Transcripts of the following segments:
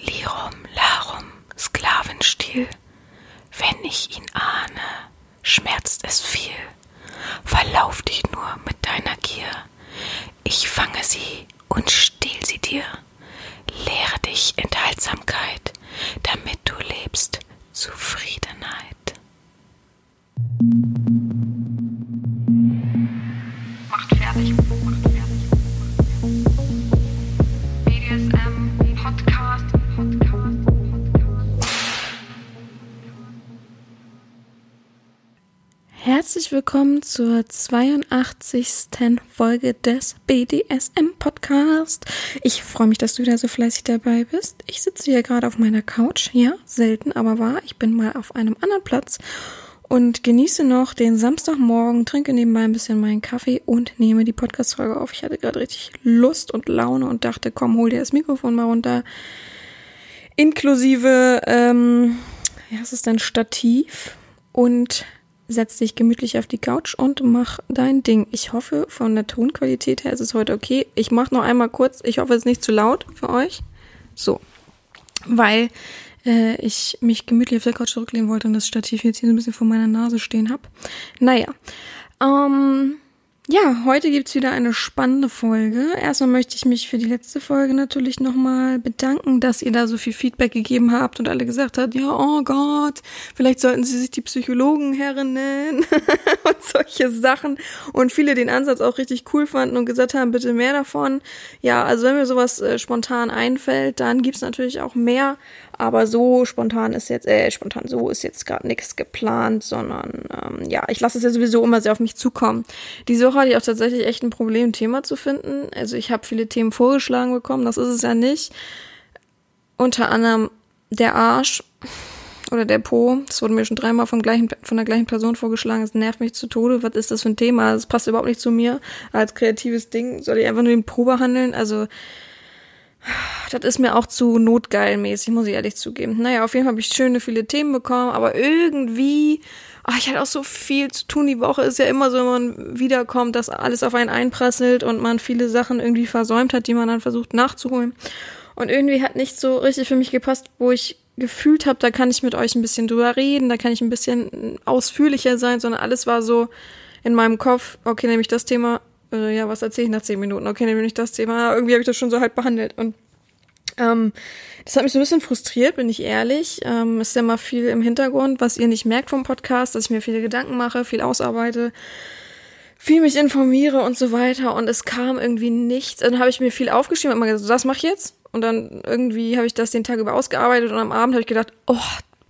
Lirum, Larum, Sklavenstil. Wenn ich ihn ahne, schmerzt es viel. Verlauf dich nur mit deiner Gier. Ich fange sie und stehl sie dir. Lehre dich Enthaltsamkeit, damit du lebst Zufriedenheit. Herzlich willkommen zur 82. Folge des BDSM Podcast. Ich freue mich, dass du wieder so fleißig dabei bist. Ich sitze hier gerade auf meiner Couch. Ja, selten, aber wahr. Ich bin mal auf einem anderen Platz und genieße noch den Samstagmorgen, trinke nebenbei ein bisschen meinen Kaffee und nehme die Podcast-Folge auf. Ich hatte gerade richtig Lust und Laune und dachte, komm, hol dir das Mikrofon mal runter. Inklusive, ähm, ja, es ist ein Stativ und setz dich gemütlich auf die Couch und mach dein Ding. Ich hoffe, von der Tonqualität her ist es heute okay. Ich mach noch einmal kurz. Ich hoffe, es ist nicht zu laut für euch. So. Weil äh, ich mich gemütlich auf der Couch zurücklehnen wollte und das Stativ jetzt hier so ein bisschen vor meiner Nase stehen hab. Naja. Ähm, ja, heute gibt's wieder eine spannende Folge. Erstmal möchte ich mich für die letzte Folge natürlich nochmal bedanken, dass ihr da so viel Feedback gegeben habt und alle gesagt habt, ja, oh Gott, vielleicht sollten sie sich die Psychologenherren nennen und solche Sachen. Und viele den Ansatz auch richtig cool fanden und gesagt haben, bitte mehr davon. Ja, also wenn mir sowas äh, spontan einfällt, dann gibt's natürlich auch mehr. Aber so spontan ist jetzt, äh, spontan so ist jetzt gerade nichts geplant, sondern ähm, ja, ich lasse es ja sowieso immer sehr auf mich zukommen. Diese Woche hatte ich auch tatsächlich echt ein Problem, ein Thema zu finden. Also ich habe viele Themen vorgeschlagen bekommen, das ist es ja nicht. Unter anderem der Arsch oder der Po. Das wurde mir schon dreimal vom gleichen, von der gleichen Person vorgeschlagen. Das nervt mich zu Tode. Was ist das für ein Thema? Das passt überhaupt nicht zu mir. Als kreatives Ding soll ich einfach nur den Po behandeln. Also das ist mir auch zu notgeilmäßig, muss ich ehrlich zugeben. Naja, auf jeden Fall habe ich schöne, viele Themen bekommen, aber irgendwie, ach, ich hatte auch so viel zu tun. Die Woche ist ja immer so, wenn man wiederkommt, dass alles auf einen einprasselt und man viele Sachen irgendwie versäumt hat, die man dann versucht nachzuholen. Und irgendwie hat nicht so richtig für mich gepasst, wo ich gefühlt habe, da kann ich mit euch ein bisschen drüber reden, da kann ich ein bisschen ausführlicher sein, sondern alles war so in meinem Kopf, okay, nämlich das Thema, äh, ja, was erzähle ich nach zehn Minuten? Okay, nehme ich das Thema. Irgendwie habe ich das schon so halt behandelt. Und ähm, das hat mich so ein bisschen frustriert, bin ich ehrlich. Ähm, ist ja mal viel im Hintergrund, was ihr nicht merkt vom Podcast, dass ich mir viele Gedanken mache, viel ausarbeite, viel mich informiere und so weiter. Und es kam irgendwie nichts. Dann habe ich mir viel aufgeschrieben und immer gesagt, so, das mache ich jetzt. Und dann irgendwie habe ich das den Tag über ausgearbeitet und am Abend habe ich gedacht, oh,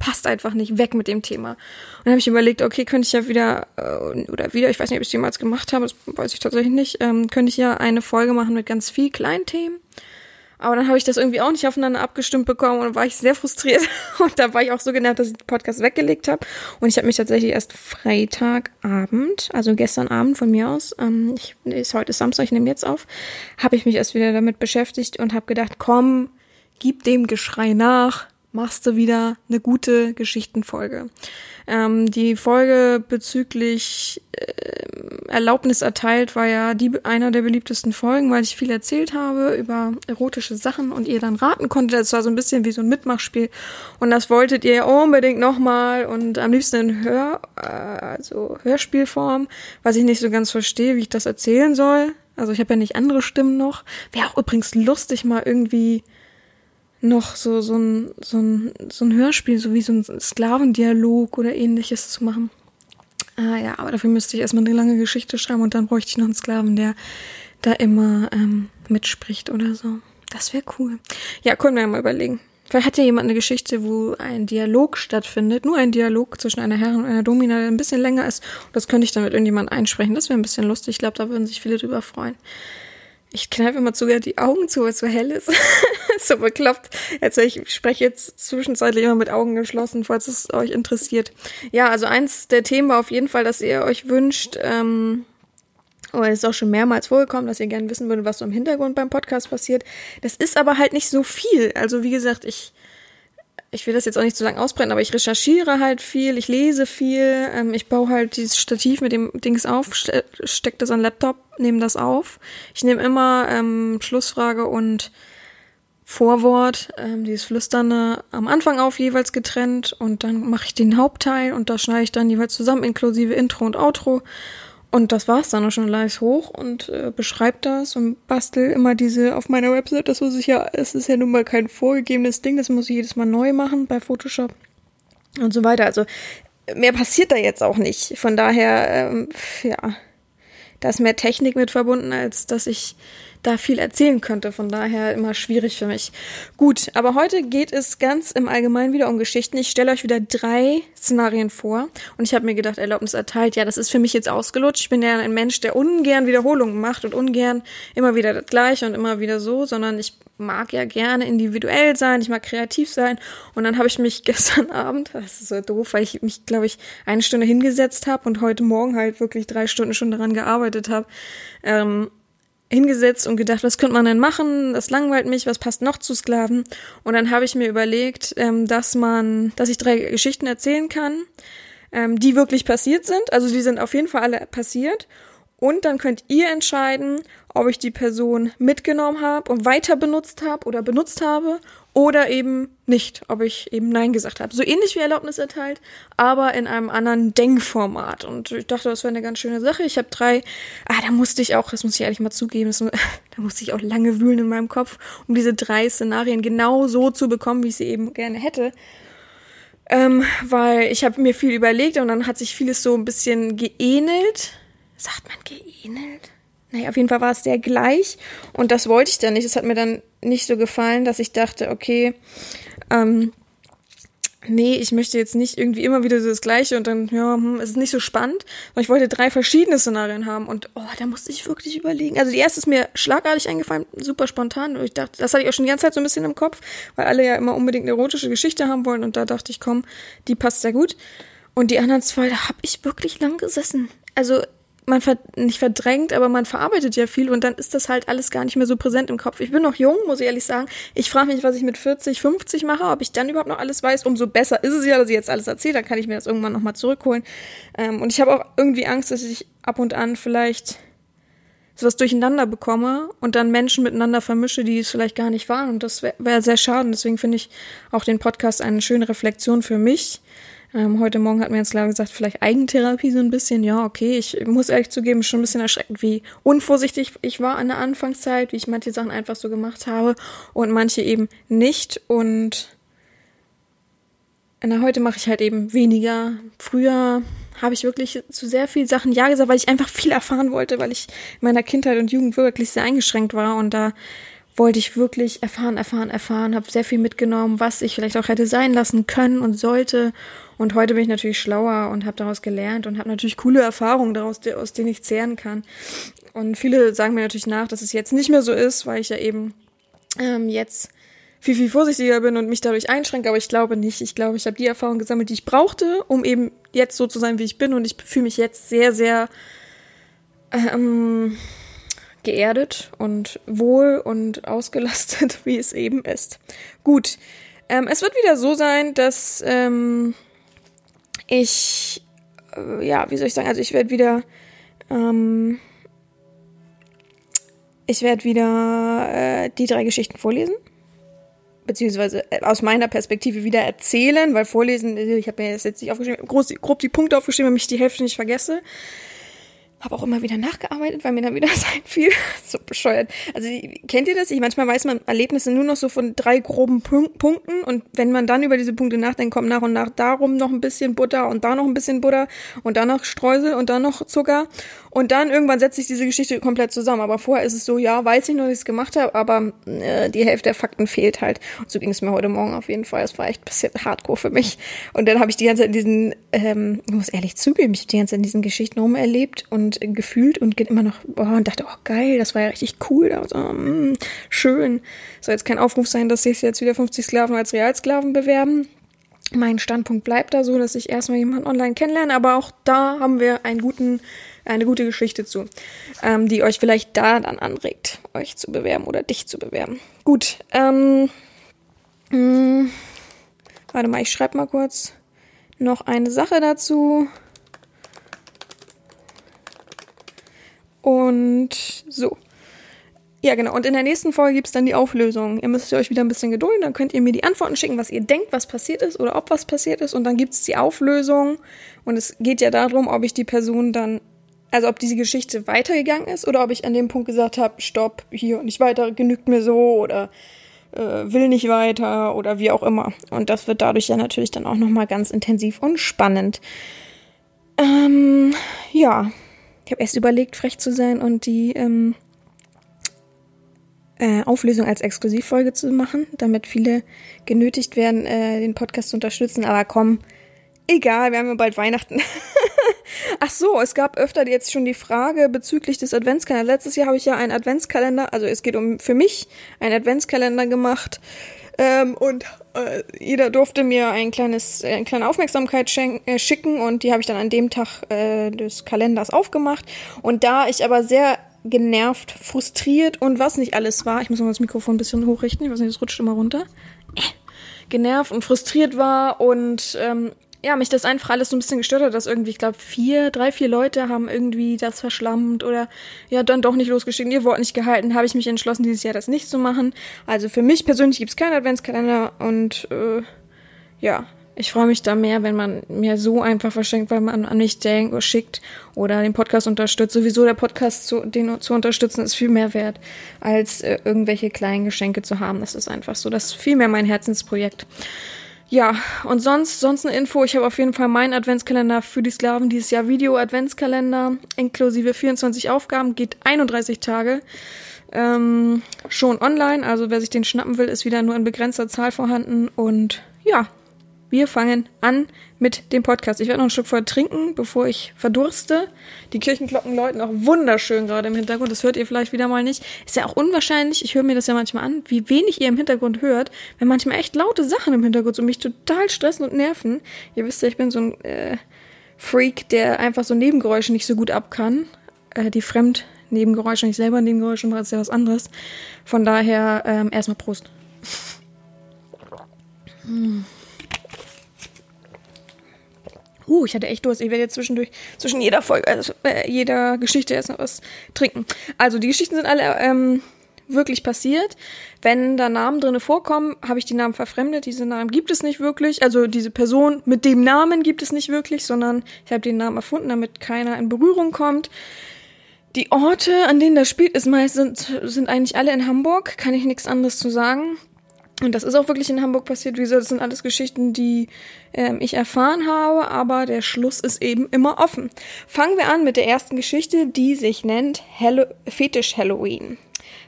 passt einfach nicht weg mit dem Thema. Und dann habe ich überlegt, okay, könnte ich ja wieder, äh, oder wieder, ich weiß nicht, ob ich es jemals gemacht habe, das weiß ich tatsächlich nicht, ähm, könnte ich ja eine Folge machen mit ganz viel kleinen Themen. Aber dann habe ich das irgendwie auch nicht aufeinander abgestimmt bekommen und war ich sehr frustriert. Und da war ich auch so genervt, dass ich den Podcast weggelegt habe. Und ich habe mich tatsächlich erst Freitagabend, also gestern Abend von mir aus, ähm, ich, ist heute Samstag, ich nehme jetzt auf, habe ich mich erst wieder damit beschäftigt und habe gedacht, komm, gib dem Geschrei nach, machst du wieder eine gute Geschichtenfolge. Ähm, die Folge bezüglich äh, Erlaubnis erteilt war ja die einer der beliebtesten Folgen, weil ich viel erzählt habe über erotische Sachen und ihr dann raten konntet. Das war so ein bisschen wie so ein Mitmachspiel und das wolltet ihr unbedingt nochmal und am liebsten in Hör, äh, also Hörspielform, was ich nicht so ganz verstehe, wie ich das erzählen soll. Also ich habe ja nicht andere Stimmen noch. Wäre auch übrigens lustig mal irgendwie noch so, so, ein, so, ein, so ein Hörspiel, so wie so ein Sklavendialog oder ähnliches zu machen. Ah ja, aber dafür müsste ich erstmal eine lange Geschichte schreiben und dann bräuchte ich noch einen Sklaven, der da immer ähm, mitspricht oder so. Das wäre cool. Ja, können wir ja mal überlegen. Vielleicht hat ja jemand eine Geschichte, wo ein Dialog stattfindet, nur ein Dialog zwischen einer Herrin und einer Domina, der ein bisschen länger ist. Das könnte ich dann mit irgendjemandem einsprechen. Das wäre ein bisschen lustig. Ich glaube, da würden sich viele drüber freuen. Ich kneife immer sogar die Augen zu, weil es so hell ist. so bekloppt. Also ich spreche jetzt zwischenzeitlich immer mit Augen geschlossen, falls es euch interessiert. Ja, also eins der Themen war auf jeden Fall, dass ihr euch wünscht, ähm, oder es ist auch schon mehrmals vorgekommen, dass ihr gerne wissen würdet, was so im Hintergrund beim Podcast passiert. Das ist aber halt nicht so viel. Also wie gesagt, ich ich will das jetzt auch nicht zu lang ausbrennen, aber ich recherchiere halt viel, ich lese viel, ähm, ich baue halt dieses Stativ mit dem Dings auf, ste steck das an Laptop, nehme das auf. Ich nehme immer ähm, Schlussfrage und Vorwort, ähm, dieses Flüsternde am Anfang auf jeweils getrennt und dann mache ich den Hauptteil und da schneide ich dann jeweils zusammen inklusive Intro und Outro und das war's dann auch schon leicht hoch und äh, beschreibt das und bastel immer diese auf meiner Website. Das muss ich ja, es ist ja nun mal kein vorgegebenes Ding, das muss ich jedes Mal neu machen bei Photoshop und so weiter. Also mehr passiert da jetzt auch nicht. Von daher, ähm, ja, da ist mehr Technik mit verbunden, als dass ich da viel erzählen könnte. Von daher immer schwierig für mich. Gut, aber heute geht es ganz im Allgemeinen wieder um Geschichten. Ich stelle euch wieder drei Szenarien vor und ich habe mir gedacht, Erlaubnis erteilt. Ja, das ist für mich jetzt ausgelutscht. Ich bin ja ein Mensch, der ungern Wiederholungen macht und ungern immer wieder das Gleiche und immer wieder so, sondern ich mag ja gerne individuell sein, ich mag kreativ sein. Und dann habe ich mich gestern Abend, das ist so doof, weil ich mich, glaube ich, eine Stunde hingesetzt habe und heute Morgen halt wirklich drei Stunden schon daran gearbeitet habe. Ähm, hingesetzt und gedacht, was könnte man denn machen? Das langweilt mich, was passt noch zu Sklaven? Und dann habe ich mir überlegt, ähm, dass man, dass ich drei Geschichten erzählen kann, ähm, die wirklich passiert sind. Also die sind auf jeden Fall alle passiert. Und dann könnt ihr entscheiden, ob ich die Person mitgenommen habe und weiter benutzt habe oder benutzt habe oder eben nicht, ob ich eben Nein gesagt habe. So ähnlich wie Erlaubnis erteilt, aber in einem anderen Denkformat. Und ich dachte, das wäre eine ganz schöne Sache. Ich habe drei, ah, da musste ich auch, das muss ich ehrlich mal zugeben, das, da musste ich auch lange wühlen in meinem Kopf, um diese drei Szenarien genau so zu bekommen, wie ich sie eben gerne hätte. Ähm, weil ich habe mir viel überlegt und dann hat sich vieles so ein bisschen geähnelt sagt man geähnelt? Naja, auf jeden Fall war es sehr gleich und das wollte ich dann nicht. Es hat mir dann nicht so gefallen, dass ich dachte, okay, ähm, nee, ich möchte jetzt nicht irgendwie immer wieder so das Gleiche und dann, ja, hm, es ist nicht so spannend. Aber ich wollte drei verschiedene Szenarien haben und oh, da musste ich wirklich überlegen. Also die erste ist mir schlagartig eingefallen, super spontan. Und ich dachte, das hatte ich auch schon die ganze Zeit so ein bisschen im Kopf, weil alle ja immer unbedingt eine erotische Geschichte haben wollen und da dachte ich, komm, die passt sehr gut. Und die anderen zwei, da habe ich wirklich lang gesessen. Also man ver nicht verdrängt, aber man verarbeitet ja viel und dann ist das halt alles gar nicht mehr so präsent im Kopf. Ich bin noch jung, muss ich ehrlich sagen. Ich frage mich, was ich mit 40, 50 mache, ob ich dann überhaupt noch alles weiß. Umso besser ist es ja, dass ich jetzt alles erzähle, dann kann ich mir das irgendwann nochmal zurückholen. Ähm, und ich habe auch irgendwie Angst, dass ich ab und an vielleicht sowas durcheinander bekomme und dann Menschen miteinander vermische, die es vielleicht gar nicht waren. Und das wäre wär sehr schade. Deswegen finde ich auch den Podcast eine schöne Reflexion für mich ähm, heute Morgen hat mir jetzt klar gesagt, vielleicht Eigentherapie so ein bisschen. Ja, okay, ich muss ehrlich zugeben, schon ein bisschen erschreckend, wie unvorsichtig ich war an der Anfangszeit, wie ich manche Sachen einfach so gemacht habe und manche eben nicht. Und na, heute mache ich halt eben weniger. Früher habe ich wirklich zu sehr vielen Sachen Ja gesagt, weil ich einfach viel erfahren wollte, weil ich in meiner Kindheit und Jugend wirklich sehr eingeschränkt war und da wollte ich wirklich erfahren, erfahren, erfahren, habe sehr viel mitgenommen, was ich vielleicht auch hätte sein lassen können und sollte und heute bin ich natürlich schlauer und habe daraus gelernt und habe natürlich coole Erfahrungen daraus, aus denen ich zehren kann. Und viele sagen mir natürlich nach, dass es jetzt nicht mehr so ist, weil ich ja eben ähm, jetzt viel, viel vorsichtiger bin und mich dadurch einschränke, aber ich glaube nicht. Ich glaube, ich habe die Erfahrung gesammelt, die ich brauchte, um eben jetzt so zu sein, wie ich bin. Und ich fühle mich jetzt sehr, sehr ähm, geerdet und wohl und ausgelastet, wie es eben ist. Gut. Ähm, es wird wieder so sein, dass ähm, ich, äh, ja, wie soll ich sagen, also ich werde wieder, ähm, ich werde wieder äh, die drei Geschichten vorlesen beziehungsweise äh, aus meiner Perspektive wieder erzählen, weil vorlesen, ich habe mir jetzt nicht aufgeschrieben, groß, grob die Punkte aufgeschrieben, damit ich die Hälfte nicht vergesse habe auch immer wieder nachgearbeitet, weil mir dann wieder das einfiel. so bescheuert. Also kennt ihr das? Ich manchmal weiß man Erlebnisse nur noch so von drei groben Punk Punkten und wenn man dann über diese Punkte nachdenkt, kommt nach und nach darum noch ein bisschen Butter und da noch ein bisschen Butter und dann noch Streusel und dann noch Zucker und dann irgendwann setzt sich diese Geschichte komplett zusammen. Aber vorher ist es so, ja, weiß ich noch, dass ich es gemacht habe, aber äh, die Hälfte der Fakten fehlt halt. Und so ging es mir heute Morgen auf jeden Fall. Es war echt ein bisschen hardcore für mich. Und dann habe ich die ganze Zeit in diesen, ähm, ich muss ehrlich zugeben, ich habe die ganze Zeit in diesen Geschichten rumerlebt und gefühlt und geht immer noch, boah, und dachte, oh geil, das war ja richtig cool. Also, mh, schön. Soll jetzt kein Aufruf sein, dass sich jetzt wieder 50 Sklaven als Realsklaven bewerben mein Standpunkt bleibt da so, dass ich erstmal jemanden online kennenlerne, aber auch da haben wir einen guten eine gute Geschichte zu, ähm, die euch vielleicht da dann anregt, euch zu bewerben oder dich zu bewerben. Gut, ähm, mh, hm, warte mal, ich schreibe mal kurz noch eine Sache dazu. Und so. ja, genau. Und in der nächsten Folge gibt's dann die Auflösung. Ihr müsst euch wieder ein bisschen gedulden. Dann könnt ihr mir die Antworten schicken, was ihr denkt, was passiert ist oder ob was passiert ist. Und dann gibt's die Auflösung. Und es geht ja darum, ob ich die Person dann, also ob diese Geschichte weitergegangen ist oder ob ich an dem Punkt gesagt habe, stopp, hier nicht weiter, genügt mir so oder äh, will nicht weiter oder wie auch immer. Und das wird dadurch ja natürlich dann auch nochmal ganz intensiv und spannend. Ähm, ja, ich habe erst überlegt, frech zu sein und die ähm, äh, Auflösung als Exklusivfolge zu machen, damit viele genötigt werden, äh, den Podcast zu unterstützen. Aber komm, egal, wir haben ja bald Weihnachten. Ach so, es gab öfter jetzt schon die Frage bezüglich des Adventskalenders. Letztes Jahr habe ich ja einen Adventskalender, also es geht um für mich einen Adventskalender gemacht. Ähm, und äh, jeder durfte mir ein kleines, äh, eine kleine Aufmerksamkeit äh, schicken und die habe ich dann an dem Tag äh, des Kalenders aufgemacht. Und da ich aber sehr genervt, frustriert und was nicht alles war. Ich muss mal das Mikrofon ein bisschen hochrichten, ich weiß nicht, es rutscht immer runter. Äh, genervt und frustriert war und ähm, ja, mich das einfach alles so ein bisschen gestört hat, dass irgendwie, ich glaube, vier, drei, vier Leute haben irgendwie das verschlammt oder ja, dann doch nicht losgeschickt, ihr Wort nicht gehalten, habe ich mich entschlossen, dieses Jahr das nicht zu machen. Also für mich persönlich gibt's keinen Adventskalender und äh, ja, ich freue mich da mehr, wenn man mir so einfach verschenkt, weil man an mich denkt oder schickt oder den Podcast unterstützt. Sowieso der Podcast zu, den zu unterstützen ist viel mehr wert, als äh, irgendwelche kleinen Geschenke zu haben. Das ist einfach so. Das ist viel mehr mein Herzensprojekt. Ja, und sonst, sonst eine Info. Ich habe auf jeden Fall meinen Adventskalender für die Sklaven dieses Jahr Video Adventskalender inklusive 24 Aufgaben, geht 31 Tage. Ähm, schon online, also wer sich den schnappen will, ist wieder nur in begrenzter Zahl vorhanden und ja, wir fangen an mit dem Podcast. Ich werde noch ein Stück voll trinken, bevor ich verdurste. Die Kirchenglocken läuten auch wunderschön gerade im Hintergrund. Das hört ihr vielleicht wieder mal nicht. Ist ja auch unwahrscheinlich, ich höre mir das ja manchmal an, wie wenig ihr im Hintergrund hört, wenn manchmal echt laute Sachen im Hintergrund so mich total stressen und nerven. Ihr wisst ja, ich bin so ein äh, Freak, der einfach so Nebengeräusche nicht so gut ab kann. Äh, die Fremdnebengeräusche, nicht selber Nebengeräusche mache, ist ja was anderes. Von daher ähm, erstmal Prost. Hm. Uh, ich hatte echt Durst. Ich werde jetzt zwischendurch, zwischen jeder Folge, also äh, jeder Geschichte erst noch was trinken. Also die Geschichten sind alle ähm, wirklich passiert. Wenn da Namen drinne vorkommen, habe ich die Namen verfremdet. Diese Namen gibt es nicht wirklich. Also diese Person mit dem Namen gibt es nicht wirklich, sondern ich habe den Namen erfunden, damit keiner in Berührung kommt. Die Orte, an denen das spielt, ist meist sind, sind eigentlich alle in Hamburg. Kann ich nichts anderes zu sagen. Und das ist auch wirklich in Hamburg passiert. Wie gesagt, das sind alles Geschichten, die ähm, ich erfahren habe, aber der Schluss ist eben immer offen. Fangen wir an mit der ersten Geschichte, die sich nennt Hallo Fetisch Halloween.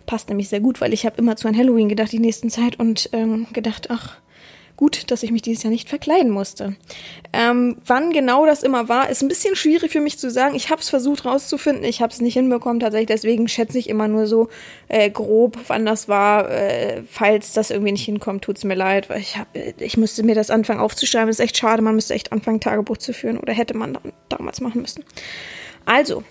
Passt nämlich sehr gut, weil ich habe immer zu an Halloween gedacht die nächsten Zeit und ähm, gedacht, ach, Gut, dass ich mich dieses Jahr nicht verkleiden musste. Ähm, wann genau das immer war, ist ein bisschen schwierig für mich zu sagen. Ich habe es versucht rauszufinden, ich habe es nicht hinbekommen tatsächlich. Deswegen schätze ich immer nur so äh, grob, wann das war. Äh, falls das irgendwie nicht hinkommt, tut's mir leid, weil ich hab, äh, ich müsste mir das anfangen aufzuschreiben. Das ist echt schade. Man müsste echt anfangen Tagebuch zu führen oder hätte man damals machen müssen. Also,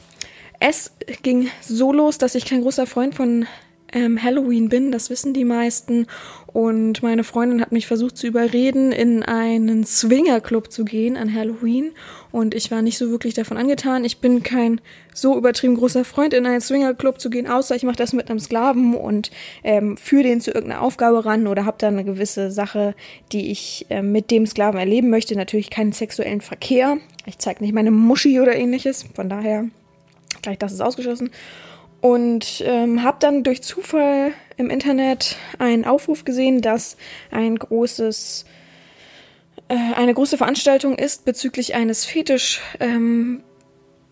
es ging so los, dass ich kein großer Freund von ähm, Halloween bin, das wissen die meisten. Und meine Freundin hat mich versucht zu überreden, in einen Swingerclub zu gehen an Halloween. Und ich war nicht so wirklich davon angetan. Ich bin kein so übertrieben großer Freund, in einen Swingerclub zu gehen, außer ich mache das mit einem Sklaven und ähm, führe den zu irgendeiner Aufgabe ran oder habe da eine gewisse Sache, die ich äh, mit dem Sklaven erleben möchte. Natürlich keinen sexuellen Verkehr. Ich zeige nicht meine Muschi oder ähnliches. Von daher, gleich das ist ausgeschlossen und ähm, habe dann durch Zufall im Internet einen Aufruf gesehen, dass ein großes äh, eine große Veranstaltung ist bezüglich eines Fetisch ähm,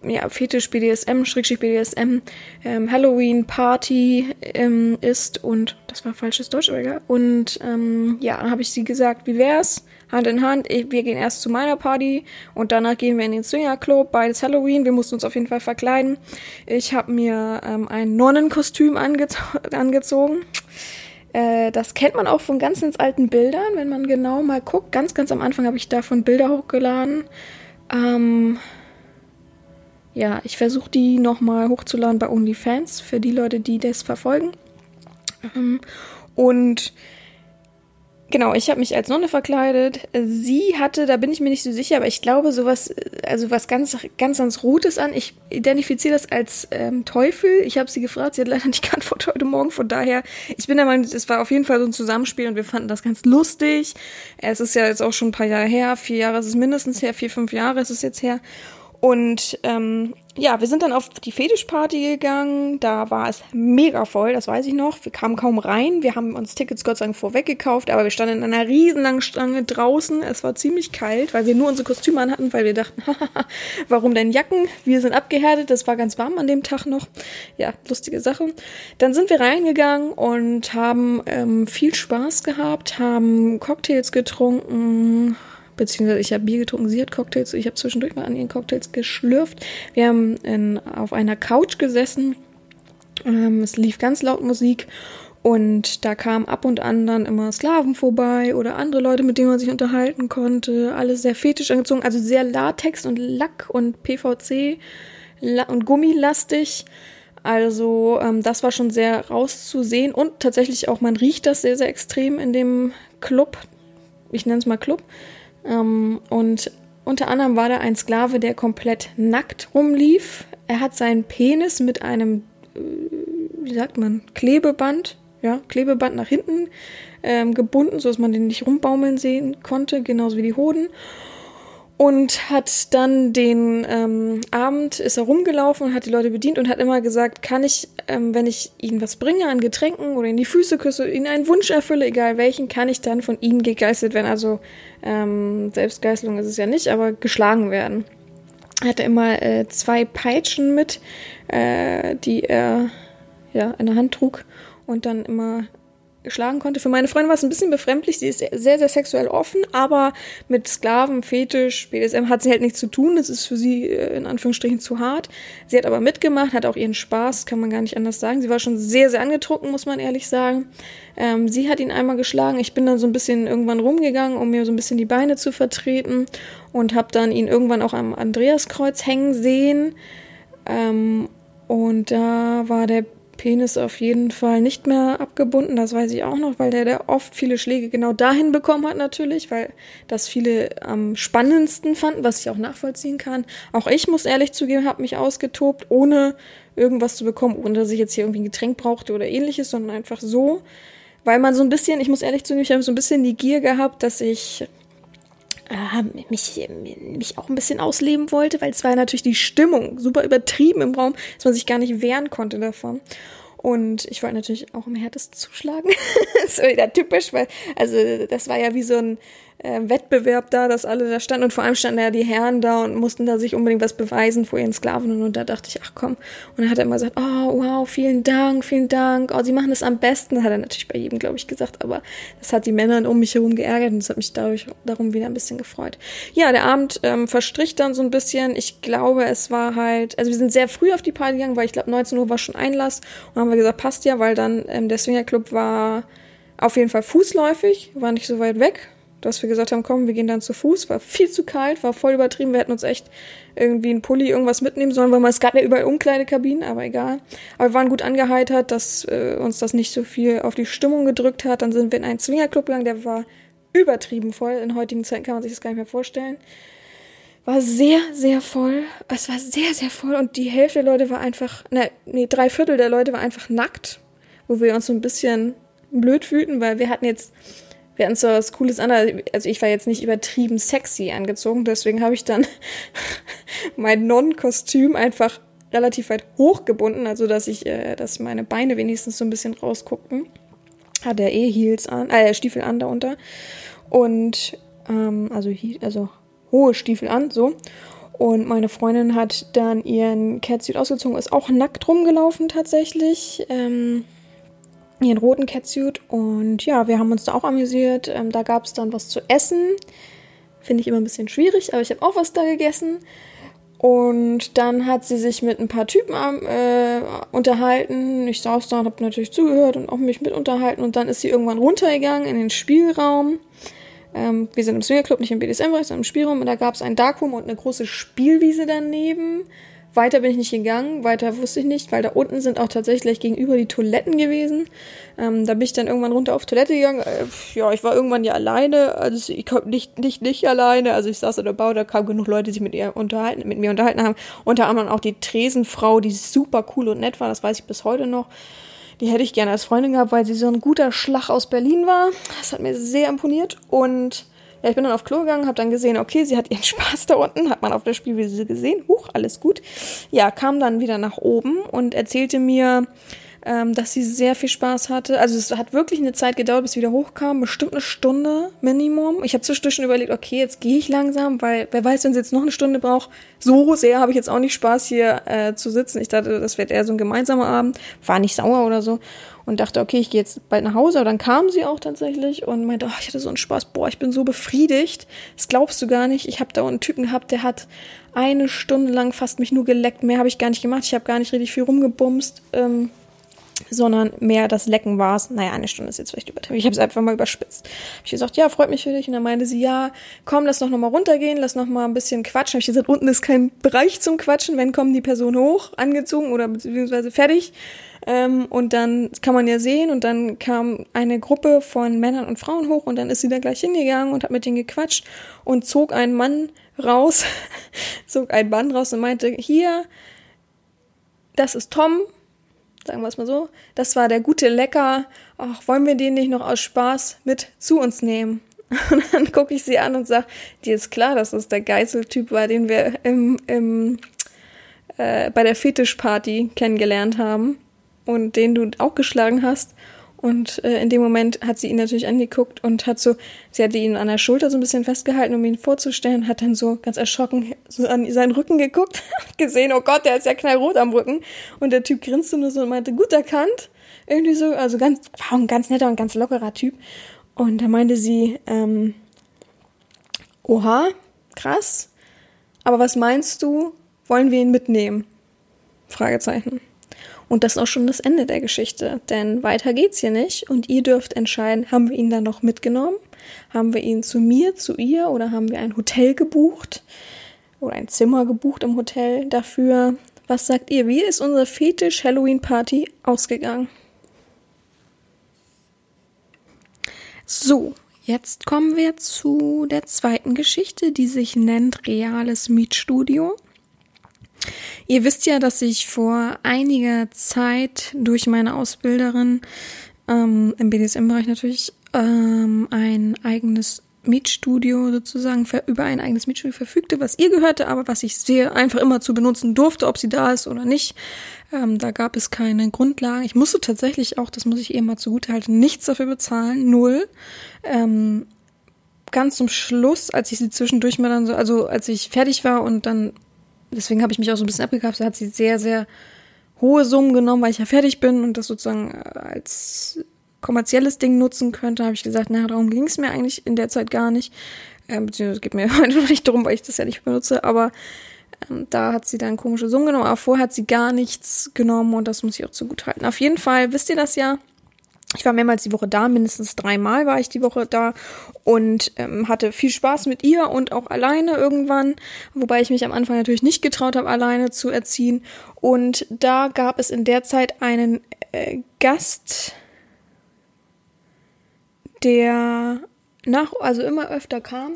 ja, Fetisch BDSM, Schrägstrich BDSM, ähm, Halloween Party ähm, ist und das war falsches Deutsch, aber egal. Und ähm, ja, dann habe ich sie gesagt, wie wär's? Hand in Hand. Ich, wir gehen erst zu meiner Party und danach gehen wir in den Swinger Club. Beides Halloween. Wir mussten uns auf jeden Fall verkleiden. Ich habe mir ähm, ein Nonnenkostüm ange angezogen. Äh, das kennt man auch von ganz, ganz alten Bildern, wenn man genau mal guckt. Ganz, ganz am Anfang habe ich davon Bilder hochgeladen. Ähm, ja, ich versuche die nochmal hochzuladen bei OnlyFans für die Leute, die das verfolgen. Ähm, und Genau, ich habe mich als Nonne verkleidet. Sie hatte, da bin ich mir nicht so sicher, aber ich glaube sowas, also was ganz, ganz, ganz Rotes an. Ich identifiziere das als ähm, Teufel. Ich habe sie gefragt, sie hat leider nicht geantwortet heute Morgen. Von daher, ich bin der Meinung, es war auf jeden Fall so ein Zusammenspiel und wir fanden das ganz lustig. Es ist ja jetzt auch schon ein paar Jahre her, vier Jahre ist es mindestens her, vier, fünf Jahre ist es jetzt her. Und ähm, ja, wir sind dann auf die Fetischparty gegangen. Da war es mega voll, das weiß ich noch. Wir kamen kaum rein. Wir haben uns Tickets Gott sei Dank vorweg gekauft, aber wir standen in einer riesenlangen Stange draußen. Es war ziemlich kalt, weil wir nur unsere Kostüme an hatten, weil wir dachten, warum denn Jacken? Wir sind abgehärtet. Das war ganz warm an dem Tag noch. Ja, lustige Sache. Dann sind wir reingegangen und haben ähm, viel Spaß gehabt, haben Cocktails getrunken, beziehungsweise ich habe Bier getrunken, sie hat Cocktails, ich habe zwischendurch mal an ihren Cocktails geschlürft. Wir haben in, auf einer Couch gesessen, ähm, es lief ganz laut Musik und da kamen ab und an dann immer Sklaven vorbei oder andere Leute, mit denen man sich unterhalten konnte. Alles sehr fetisch angezogen, also sehr Latex und Lack und PVC und Gummilastig. Also ähm, das war schon sehr rauszusehen und tatsächlich auch, man riecht das sehr, sehr extrem in dem Club. Ich nenne es mal Club. Ähm, und unter anderem war da ein Sklave, der komplett nackt rumlief. Er hat seinen Penis mit einem, äh, wie sagt man, Klebeband, ja, Klebeband nach hinten ähm, gebunden, sodass man den nicht rumbaumeln sehen konnte, genauso wie die Hoden und hat dann den ähm, Abend ist er rumgelaufen und hat die Leute bedient und hat immer gesagt, kann ich, ähm, wenn ich ihnen was bringe an Getränken oder in die Füße küsse, ihnen einen Wunsch erfülle, egal welchen, kann ich dann von ihnen gegeißelt werden. Also ähm, Selbstgeißelung ist es ja nicht, aber geschlagen werden. Er hatte immer äh, zwei Peitschen mit, äh, die er ja in der Hand trug und dann immer schlagen konnte. Für meine Freundin war es ein bisschen befremdlich. Sie ist sehr, sehr sexuell offen, aber mit Sklaven, Fetisch, BDSM hat sie halt nichts zu tun. Das ist für sie äh, in Anführungsstrichen zu hart. Sie hat aber mitgemacht, hat auch ihren Spaß, kann man gar nicht anders sagen. Sie war schon sehr, sehr angetrunken, muss man ehrlich sagen. Ähm, sie hat ihn einmal geschlagen. Ich bin dann so ein bisschen irgendwann rumgegangen, um mir so ein bisschen die Beine zu vertreten und habe dann ihn irgendwann auch am Andreaskreuz hängen sehen. Ähm, und da war der Penis auf jeden Fall nicht mehr abgebunden, das weiß ich auch noch, weil der, der oft viele Schläge genau dahin bekommen hat natürlich, weil das viele am spannendsten fanden, was ich auch nachvollziehen kann. Auch ich muss ehrlich zugeben, habe mich ausgetobt, ohne irgendwas zu bekommen, ohne dass ich jetzt hier irgendwie ein Getränk brauchte oder ähnliches, sondern einfach so, weil man so ein bisschen, ich muss ehrlich zugeben, ich habe so ein bisschen die Gier gehabt, dass ich äh, mich, mich auch ein bisschen ausleben wollte, weil es war natürlich die Stimmung super übertrieben im Raum, dass man sich gar nicht wehren konnte davon. Und ich wollte natürlich auch im härtesten zuschlagen. das ist wieder typisch, weil, also das war ja wie so ein äh, Wettbewerb da, dass alle da standen und vor allem standen ja die Herren da und mussten da sich unbedingt was beweisen vor ihren Sklaven und da dachte ich, ach komm. Und dann hat er immer gesagt, oh wow, vielen Dank, vielen Dank, oh, sie machen das am besten. Hat er natürlich bei jedem, glaube ich, gesagt, aber das hat die Männer um mich herum geärgert und das hat mich dadurch, darum wieder ein bisschen gefreut. Ja, der Abend ähm, verstrich dann so ein bisschen. Ich glaube, es war halt, also wir sind sehr früh auf die Party gegangen, weil ich glaube 19 Uhr war schon Einlass und haben wir gesagt, passt ja, weil dann ähm, der Swingerclub war auf jeden Fall fußläufig, war nicht so weit weg dass wir gesagt haben, komm, wir gehen dann zu Fuß. War viel zu kalt, war voll übertrieben. Wir hätten uns echt irgendwie einen Pulli, irgendwas mitnehmen sollen, weil man, es gab ja überall Umkleidekabinen, aber egal. Aber wir waren gut angeheitert, dass äh, uns das nicht so viel auf die Stimmung gedrückt hat. Dann sind wir in einen Zwingerclub gegangen, der war übertrieben voll. In heutigen Zeiten kann man sich das gar nicht mehr vorstellen. War sehr, sehr voll. Es war sehr, sehr voll und die Hälfte der Leute war einfach, ne, nee, drei Viertel der Leute war einfach nackt, wo wir uns so ein bisschen blöd fühlten, weil wir hatten jetzt wir hatten so was Cooles an. Also ich war jetzt nicht übertrieben sexy angezogen, deswegen habe ich dann mein Non-Kostüm einfach relativ weit hochgebunden, also dass ich, äh, dass meine Beine wenigstens so ein bisschen rausguckten. Hatte er eh Heels an, äh, Stiefel an darunter. Und ähm, also, also hohe Stiefel an, so. Und meine Freundin hat dann ihren Catsuit ausgezogen, ist auch nackt rumgelaufen tatsächlich. Ähm, ihren roten Catsuit. Und ja, wir haben uns da auch amüsiert. Ähm, da gab es dann was zu essen. Finde ich immer ein bisschen schwierig, aber ich habe auch was da gegessen. Und dann hat sie sich mit ein paar Typen äh, unterhalten. Ich saß da und habe natürlich zugehört und auch mich mit unterhalten. Und dann ist sie irgendwann runtergegangen in den Spielraum. Ähm, wir sind im Swingerclub, nicht im BDSM-Bereich, sondern im Spielraum. Und da gab es ein Darkroom und eine große Spielwiese daneben weiter bin ich nicht gegangen, weiter wusste ich nicht, weil da unten sind auch tatsächlich gegenüber die Toiletten gewesen. Ähm, da bin ich dann irgendwann runter auf Toilette gegangen. Äh, ja, ich war irgendwann ja alleine, also ich komme nicht, nicht, nicht alleine. Also ich saß in der Bau, da kamen genug Leute, die sich mit ihr unterhalten, mit mir unterhalten haben. Unter anderem auch die Tresenfrau, die super cool und nett war, das weiß ich bis heute noch. Die hätte ich gerne als Freundin gehabt, weil sie so ein guter Schlag aus Berlin war. Das hat mir sehr imponiert. Und ja, ich bin dann auf Klo gegangen, habe dann gesehen, okay, sie hat ihren Spaß da unten, hat man auf der Spielwiese gesehen. Huch, alles gut. Ja, kam dann wieder nach oben und erzählte mir, ähm, dass sie sehr viel Spaß hatte. Also es hat wirklich eine Zeit gedauert, bis sie wieder hochkam, bestimmt eine Stunde Minimum. Ich habe zwischendurch schon überlegt, okay, jetzt gehe ich langsam, weil wer weiß, wenn sie jetzt noch eine Stunde braucht. So sehr habe ich jetzt auch nicht Spaß hier äh, zu sitzen. Ich dachte, das wird eher so ein gemeinsamer Abend. War nicht sauer oder so und dachte, okay, ich gehe jetzt bald nach Hause. Aber dann kam sie auch tatsächlich und meinte, oh, ich hatte so einen Spaß, boah, ich bin so befriedigt. Das glaubst du gar nicht. Ich habe da einen Typen gehabt, der hat eine Stunde lang fast mich nur geleckt. Mehr habe ich gar nicht gemacht. Ich habe gar nicht richtig viel rumgebumst. Ähm, sondern mehr das Lecken war es. Naja, eine Stunde ist jetzt vielleicht übertrieben. Ich habe es einfach mal überspitzt. Hab ich gesagt, ja, freut mich für dich. Und dann meinte sie, ja, komm, lass noch mal runtergehen, lass noch mal ein bisschen quatschen. Hab ich gesagt, unten ist kein Bereich zum Quatschen. Wenn kommen die Person hoch, angezogen oder beziehungsweise fertig. Ähm, und dann kann man ja sehen. Und dann kam eine Gruppe von Männern und Frauen hoch und dann ist sie da gleich hingegangen und hat mit denen gequatscht und zog einen Mann raus, zog einen Mann raus und meinte, hier, das ist Tom, sagen wir es mal so. Das war der gute Lecker. Ach, wollen wir den nicht noch aus Spaß mit zu uns nehmen? Und dann gucke ich sie an und sage, dir ist klar, dass das der Geiseltyp war, den wir im, im, äh, bei der Fetischparty kennengelernt haben und den du auch geschlagen hast. Und äh, in dem Moment hat sie ihn natürlich angeguckt und hat so, sie hatte ihn an der Schulter so ein bisschen festgehalten, um ihn vorzustellen, hat dann so ganz erschrocken so an seinen Rücken geguckt, gesehen, oh Gott, der ist ja knallrot am Rücken. Und der Typ grinste nur so und meinte, gut erkannt. Irgendwie so, also ganz, war ein ganz netter und ganz lockerer Typ. Und da meinte sie, ähm, oha, krass. Aber was meinst du, wollen wir ihn mitnehmen? Fragezeichen. Und das ist auch schon das Ende der Geschichte, denn weiter geht's hier nicht und ihr dürft entscheiden, haben wir ihn dann noch mitgenommen? Haben wir ihn zu mir, zu ihr oder haben wir ein Hotel gebucht oder ein Zimmer gebucht im Hotel dafür? Was sagt ihr? Wie ist unsere Fetisch Halloween Party ausgegangen? So, jetzt kommen wir zu der zweiten Geschichte, die sich nennt Reales Mietstudio. Ihr wisst ja, dass ich vor einiger Zeit durch meine Ausbilderin ähm, im BDSM-Bereich natürlich ähm, ein eigenes Mietstudio sozusagen über ein eigenes Mietstudio verfügte, was ihr gehörte, aber was ich sehr einfach immer zu benutzen durfte, ob sie da ist oder nicht. Ähm, da gab es keine Grundlagen. Ich musste tatsächlich auch, das muss ich eben mal zugutehalten, nichts dafür bezahlen, null. Ähm, ganz zum Schluss, als ich sie zwischendurch mal dann so, also als ich fertig war und dann deswegen habe ich mich auch so ein bisschen abgekapselt, hat sie sehr, sehr hohe Summen genommen, weil ich ja fertig bin und das sozusagen äh, als kommerzielles Ding nutzen könnte, habe ich gesagt, naja, darum ging es mir eigentlich in der Zeit gar nicht. Ähm, beziehungsweise geht mir heute noch nicht darum, weil ich das ja nicht benutze, aber ähm, da hat sie dann komische Summen genommen, aber vorher hat sie gar nichts genommen und das muss ich auch zugutehalten. Auf jeden Fall wisst ihr das ja, ich war mehrmals die Woche da, mindestens dreimal war ich die Woche da und ähm, hatte viel Spaß mit ihr und auch alleine irgendwann, wobei ich mich am Anfang natürlich nicht getraut habe, alleine zu erziehen. Und da gab es in der Zeit einen äh, Gast, der nach, also immer öfter kam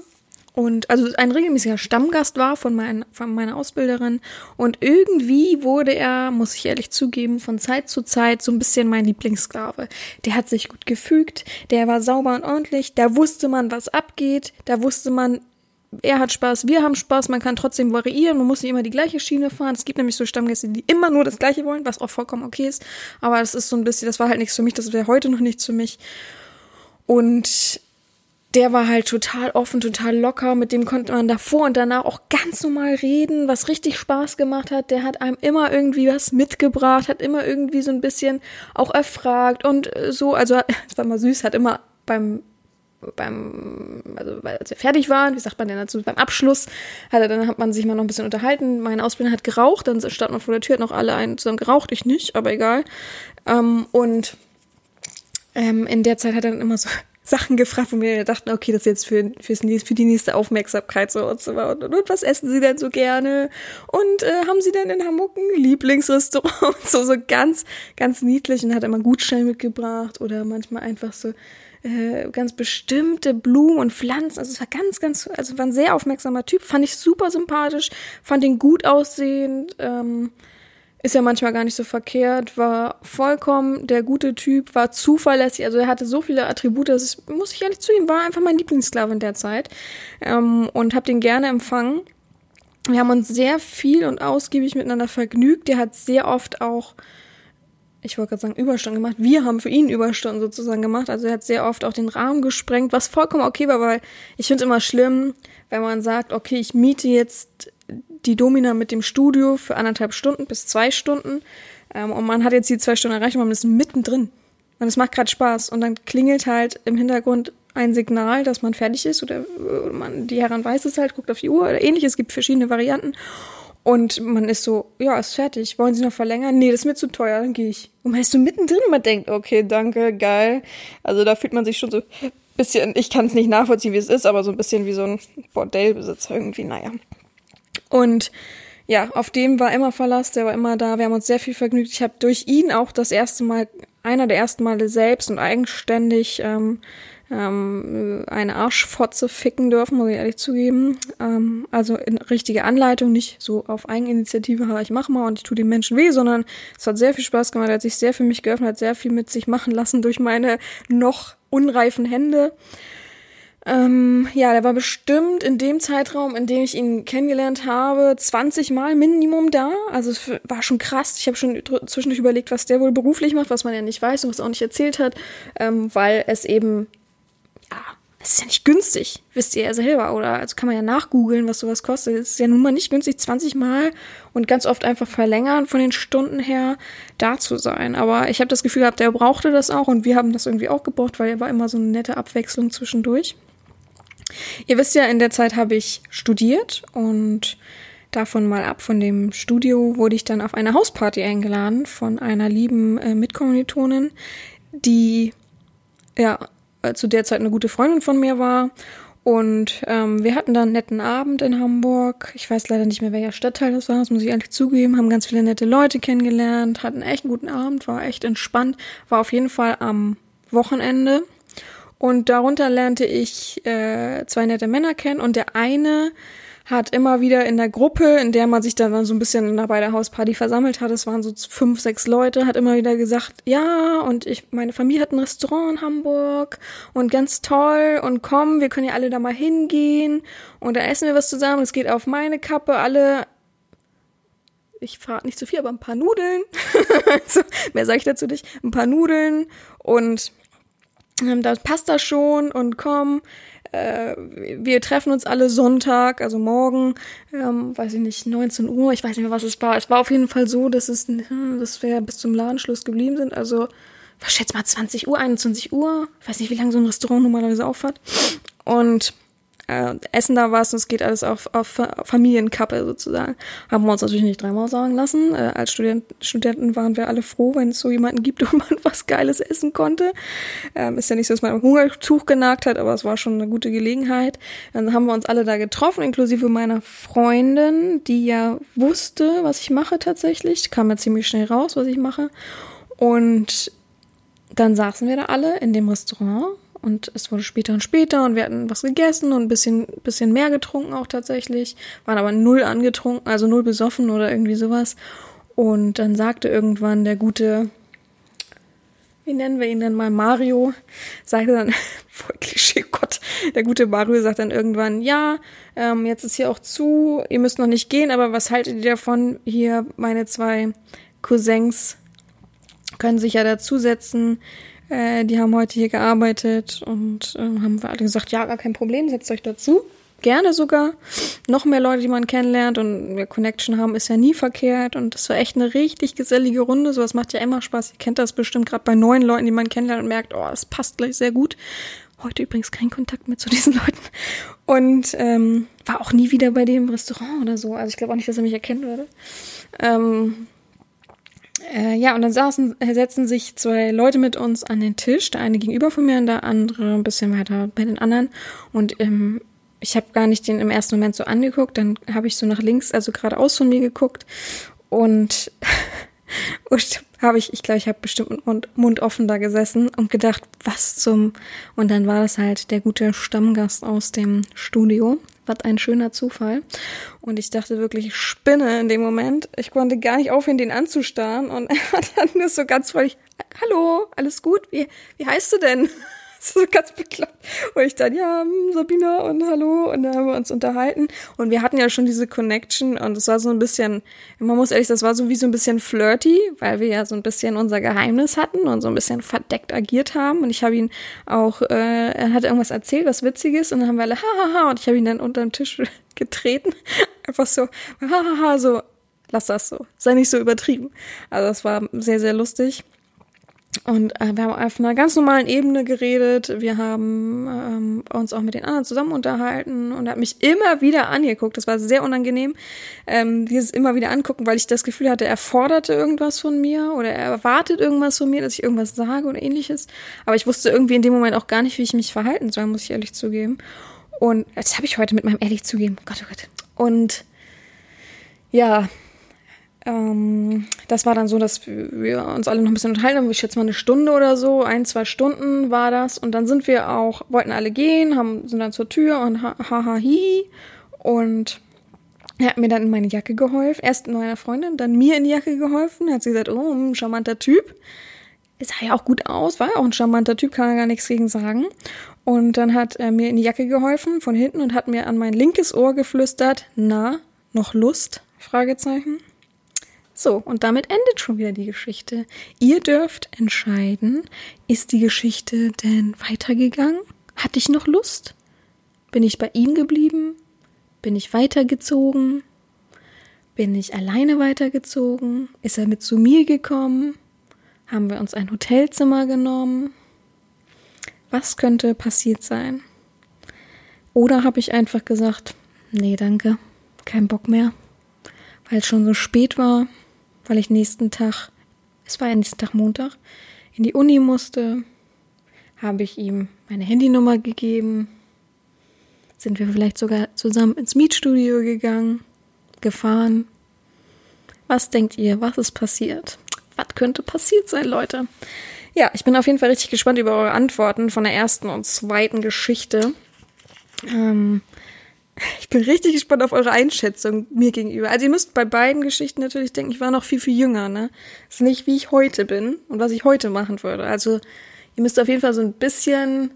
und also ein regelmäßiger Stammgast war von, mein, von meiner Ausbilderin und irgendwie wurde er, muss ich ehrlich zugeben, von Zeit zu Zeit so ein bisschen mein Lieblingssklave. Der hat sich gut gefügt, der war sauber und ordentlich, da wusste man, was abgeht, da wusste man, er hat Spaß, wir haben Spaß, man kann trotzdem variieren, man muss nicht immer die gleiche Schiene fahren. Es gibt nämlich so Stammgäste, die immer nur das gleiche wollen, was auch vollkommen okay ist, aber das ist so ein bisschen, das war halt nichts für mich, das wäre heute noch nichts für mich. Und der war halt total offen, total locker. Mit dem konnte man davor und danach auch ganz normal reden, was richtig Spaß gemacht hat. Der hat einem immer irgendwie was mitgebracht, hat immer irgendwie so ein bisschen auch erfragt und äh, so. Also, es war mal süß, hat immer beim beim, also als wir fertig waren, wie sagt man denn dazu, beim Abschluss, hat er, dann hat man sich mal noch ein bisschen unterhalten. Mein Ausbilder hat geraucht, dann stand man vor der Tür, hat noch alle einen zusammen geraucht, ich nicht, aber egal. Ähm, und ähm, in der Zeit hat er dann immer so Sachen gefragt, wo wir dachten, okay, das ist jetzt für, fürs, für die nächste Aufmerksamkeit so und so weiter. Und, und was essen Sie denn so gerne? Und äh, haben Sie denn in Hamburg ein Lieblingsrestaurant? so, so ganz, ganz niedlich und hat immer Gutschein mitgebracht oder manchmal einfach so äh, ganz bestimmte Blumen und Pflanzen. Also es war ganz, ganz, also war ein sehr aufmerksamer Typ. Fand ich super sympathisch, fand ihn gut aussehend. Ähm, ist ja manchmal gar nicht so verkehrt, war vollkommen der gute Typ, war zuverlässig, also er hatte so viele Attribute, das ist, muss ich ehrlich zugeben, war einfach mein Lieblingssklave in der Zeit ähm, und habe den gerne empfangen. Wir haben uns sehr viel und ausgiebig miteinander vergnügt. Der hat sehr oft auch, ich wollte gerade sagen, Überstunden gemacht. Wir haben für ihn Überstunden sozusagen gemacht. Also er hat sehr oft auch den Rahmen gesprengt, was vollkommen okay war, weil ich finde es immer schlimm, wenn man sagt, okay, ich miete jetzt die Domina mit dem Studio für anderthalb Stunden bis zwei Stunden. Ähm, und man hat jetzt die zwei Stunden erreicht und man ist mittendrin. Und es macht gerade Spaß. Und dann klingelt halt im Hintergrund ein Signal, dass man fertig ist oder, man, die Herren weiß es halt, guckt auf die Uhr oder ähnliches. Es gibt verschiedene Varianten. Und man ist so, ja, ist fertig. Wollen Sie noch verlängern? Nee, das ist mir zu teuer, dann gehe ich. Und man ist so mittendrin und man denkt, okay, danke, geil. Also da fühlt man sich schon so bisschen, ich kann es nicht nachvollziehen, wie es ist, aber so ein bisschen wie so ein Bordellbesitzer irgendwie, naja. Und ja, auf dem war immer Verlass, der war immer da. Wir haben uns sehr viel vergnügt. Ich habe durch ihn auch das erste Mal, einer der ersten Male selbst und eigenständig ähm, ähm, eine Arschfotze ficken dürfen, muss ich ehrlich zugeben. Ähm, also in richtige Anleitung, nicht so auf Eigeninitiative, ich mach mal und ich tue den Menschen weh, sondern es hat sehr viel Spaß gemacht, er hat sich sehr für mich geöffnet, hat sehr viel mit sich machen lassen durch meine noch unreifen Hände. Ähm, ja, der war bestimmt in dem Zeitraum, in dem ich ihn kennengelernt habe, 20 Mal Minimum da. Also es war schon krass. Ich habe schon zwischendurch überlegt, was der wohl beruflich macht, was man ja nicht weiß und was er auch nicht erzählt hat, ähm, weil es eben, ja, es ist ja nicht günstig, wisst ihr ja selber. Oder also kann man ja nachgoogeln, was sowas kostet. Es ist ja nun mal nicht günstig, 20 Mal und ganz oft einfach verlängern von den Stunden her da zu sein. Aber ich habe das Gefühl gehabt, der brauchte das auch und wir haben das irgendwie auch gebraucht, weil er war immer so eine nette Abwechslung zwischendurch. Ihr wisst ja, in der Zeit habe ich studiert und davon mal ab von dem Studio wurde ich dann auf eine Hausparty eingeladen von einer lieben äh, Mitkommilitonin, die ja zu der Zeit eine gute Freundin von mir war. Und ähm, wir hatten dann einen netten Abend in Hamburg. Ich weiß leider nicht mehr, welcher Stadtteil das war, das muss ich ehrlich zugeben. Haben ganz viele nette Leute kennengelernt, hatten echt einen guten Abend, war echt entspannt. War auf jeden Fall am Wochenende. Und darunter lernte ich äh, zwei nette Männer kennen und der eine hat immer wieder in der Gruppe, in der man sich dann so ein bisschen bei der Hausparty versammelt hat, es waren so fünf, sechs Leute, hat immer wieder gesagt, ja, und ich, meine Familie hat ein Restaurant in Hamburg und ganz toll und komm, wir können ja alle da mal hingehen und da essen wir was zusammen, es geht auf meine Kappe, alle ich frage nicht zu viel, aber ein paar Nudeln. also, mehr sage ich dazu nicht. Ein paar Nudeln und ähm, da passt das schon und komm, äh, wir treffen uns alle Sonntag, also morgen, ähm, weiß ich nicht, 19 Uhr, ich weiß nicht mehr, was es war. Es war auf jeden Fall so, dass es, hm, dass wir bis zum Ladenschluss geblieben sind, also, was schätzt mal, 20 Uhr, 21 Uhr, ich weiß nicht, wie lange so ein Restaurant normalerweise aufhat. Und äh, Essen da was und es geht alles auf, auf Familienkappe sozusagen. Haben wir uns natürlich nicht dreimal sagen lassen. Äh, als Student, Studenten waren wir alle froh, wenn es so jemanden gibt, wo man was Geiles essen konnte. Ähm, ist ja nicht so, dass man am Hungertuch genagt hat, aber es war schon eine gute Gelegenheit. Dann haben wir uns alle da getroffen, inklusive meiner Freundin, die ja wusste, was ich mache tatsächlich. Kam ja ziemlich schnell raus, was ich mache. Und dann saßen wir da alle in dem Restaurant und es wurde später und später und wir hatten was gegessen und ein bisschen, bisschen mehr getrunken auch tatsächlich, waren aber null angetrunken, also null besoffen oder irgendwie sowas. Und dann sagte irgendwann der gute, wie nennen wir ihn denn mal, Mario, sagte dann, voll Klischee, Gott, der gute Mario sagt dann irgendwann, ja, ähm, jetzt ist hier auch zu, ihr müsst noch nicht gehen, aber was haltet ihr davon? Hier meine zwei Cousins können sich ja dazusetzen. Äh, die haben heute hier gearbeitet und äh, haben wir alle gesagt, ja, gar kein Problem, setzt euch dazu. Gerne sogar. Noch mehr Leute, die man kennenlernt und wir Connection haben, ist ja nie verkehrt. Und das war echt eine richtig gesellige Runde. Sowas macht ja immer Spaß. Ihr kennt das bestimmt gerade bei neuen Leuten, die man kennenlernt und merkt, oh, es passt gleich sehr gut. Heute übrigens kein Kontakt mehr zu diesen Leuten. Und ähm, war auch nie wieder bei dem Restaurant oder so. Also ich glaube auch nicht, dass er mich erkennen würde. Ähm, Äh, ja, und dann saßen, äh, setzen sich zwei Leute mit uns an den Tisch. Der eine gegenüber von mir und der andere ein bisschen weiter bei den anderen. Und ähm, ich habe gar nicht den im ersten Moment so angeguckt. Dann habe ich so nach links, also geradeaus von mir geguckt. Und, und habe ich, ich glaube, ich habe bestimmt Mund, Mund offen da gesessen und gedacht, was zum. Und dann war das halt der gute Stammgast aus dem Studio. Was ein schöner Zufall. Und ich dachte wirklich, ich spinne in dem Moment. Ich konnte gar nicht aufhören, den anzustarren. Und er hat dann nur so ganz freudig, hallo, alles gut? Wie, wie heißt du denn? so ganz bekloppt. Und ich dann, ja, hm, Sabina und hallo. Und dann haben wir uns unterhalten. Und wir hatten ja schon diese Connection. Und es war so ein bisschen, man muss ehrlich sagen, das war so wie so ein bisschen flirty, weil wir ja so ein bisschen unser Geheimnis hatten und so ein bisschen verdeckt agiert haben. Und ich habe ihn auch, äh, er hat irgendwas erzählt, was Witziges. Und dann haben wir alle, hahaha. Und ich habe ihn dann unter den Tisch getreten. Einfach so, hahaha, so, lass das so. Sei nicht so übertrieben. Also das war sehr, sehr lustig. Und äh, wir haben auf einer ganz normalen Ebene geredet. Wir haben ähm, uns auch mit den anderen zusammen unterhalten und er hat mich immer wieder angeguckt. Das war sehr unangenehm, ähm, dieses immer wieder angucken, weil ich das Gefühl hatte, er forderte irgendwas von mir oder er erwartet irgendwas von mir, dass ich irgendwas sage oder ähnliches. Aber ich wusste irgendwie in dem Moment auch gar nicht, wie ich mich verhalten soll, muss ich ehrlich zugeben. Und das habe ich heute mit meinem ehrlich zugeben. Gott, oh Gott. Und ja, ähm, das war dann so, dass wir uns alle noch ein bisschen unterhalten haben. Ich schätze mal eine Stunde oder so, ein, zwei Stunden war das. Und dann sind wir auch, wollten alle gehen, haben, sind dann zur Tür und haha ha, hi. Und er hat mir dann in meine Jacke geholfen. Erst meiner Freundin, dann mir in die Jacke geholfen. Hat sie gesagt, oh, ein charmanter Typ. Es sah ja auch gut aus, war ja auch ein charmanter Typ, kann er gar nichts gegen sagen. Und dann hat er mir in die Jacke geholfen von hinten und hat mir an mein linkes Ohr geflüstert, na, noch Lust? Fragezeichen. So, und damit endet schon wieder die Geschichte. Ihr dürft entscheiden, ist die Geschichte denn weitergegangen? Hatte ich noch Lust? Bin ich bei ihm geblieben? Bin ich weitergezogen? Bin ich alleine weitergezogen? Ist er mit zu mir gekommen? Haben wir uns ein Hotelzimmer genommen? Was könnte passiert sein? Oder habe ich einfach gesagt, nee, danke, kein Bock mehr, weil es schon so spät war, weil ich nächsten Tag, es war ja nächsten Tag Montag, in die Uni musste, habe ich ihm meine Handynummer gegeben, sind wir vielleicht sogar zusammen ins Mietstudio gegangen, gefahren. Was denkt ihr, was ist passiert? Was könnte passiert sein, Leute? Ja, ich bin auf jeden Fall richtig gespannt über eure Antworten von der ersten und zweiten Geschichte. Ähm, ich bin richtig gespannt auf eure Einschätzung mir gegenüber. Also ihr müsst bei beiden Geschichten natürlich denken, ich war noch viel, viel jünger, ne? Das ist nicht, wie ich heute bin und was ich heute machen würde. Also ihr müsst auf jeden Fall so ein bisschen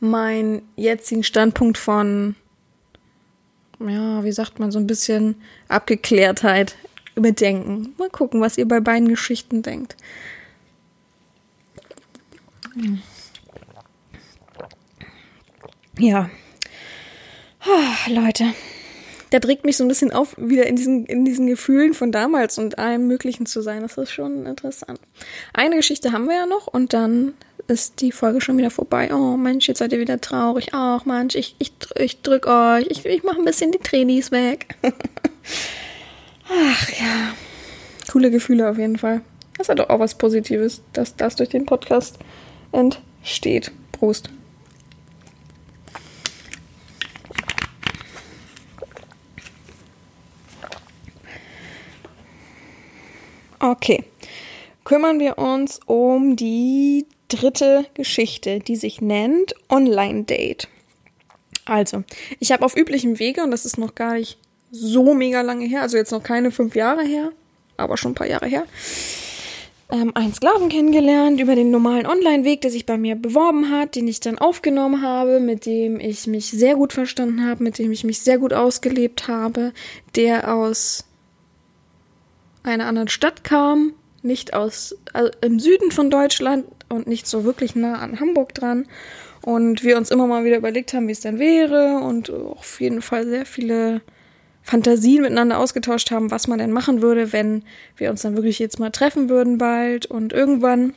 meinen jetzigen Standpunkt von, ja, wie sagt man, so ein bisschen Abgeklärtheit bedenken. Mal gucken, was ihr bei beiden Geschichten denkt. Ja, Oh, Leute, der trägt mich so ein bisschen auf, wieder in diesen, in diesen Gefühlen von damals und allem Möglichen zu sein. Das ist schon interessant. Eine Geschichte haben wir ja noch und dann ist die Folge schon wieder vorbei. Oh Mensch, jetzt seid ihr wieder traurig. Ach Mensch, ich, ich, ich drück euch. Ich, ich mache ein bisschen die Trainings weg. Ach ja. Coole Gefühle auf jeden Fall. Das ist doch auch was Positives, dass das durch den Podcast entsteht. Prost. Okay, kümmern wir uns um die dritte Geschichte, die sich nennt Online Date. Also, ich habe auf üblichem Wege, und das ist noch gar nicht so mega lange her, also jetzt noch keine fünf Jahre her, aber schon ein paar Jahre her, ähm, einen Sklaven kennengelernt über den normalen Online-Weg, der sich bei mir beworben hat, den ich dann aufgenommen habe, mit dem ich mich sehr gut verstanden habe, mit dem ich mich sehr gut ausgelebt habe, der aus einer anderen Stadt kam, nicht aus also im Süden von Deutschland und nicht so wirklich nah an Hamburg dran. Und wir uns immer mal wieder überlegt haben, wie es denn wäre und auf jeden Fall sehr viele Fantasien miteinander ausgetauscht haben, was man denn machen würde, wenn wir uns dann wirklich jetzt mal treffen würden bald. Und irgendwann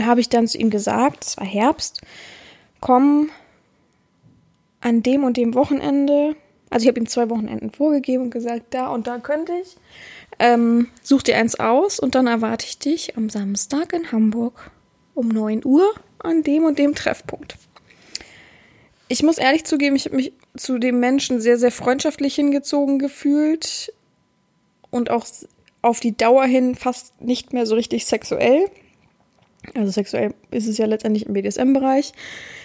habe ich dann zu ihm gesagt, es war Herbst, komm an dem und dem Wochenende Also ich habe ihm zwei Wochenenden vorgegeben und gesagt, da und da könnte ich. Ähm, such dir eins aus und dann erwarte ich dich am Samstag in Hamburg um 9 Uhr an dem und dem Treffpunkt. Ich muss ehrlich zugeben, ich habe mich zu dem Menschen sehr, sehr freundschaftlich hingezogen gefühlt und auch auf die Dauer hin fast nicht mehr so richtig sexuell. Also sexuell ist es ja letztendlich im BDSM-Bereich.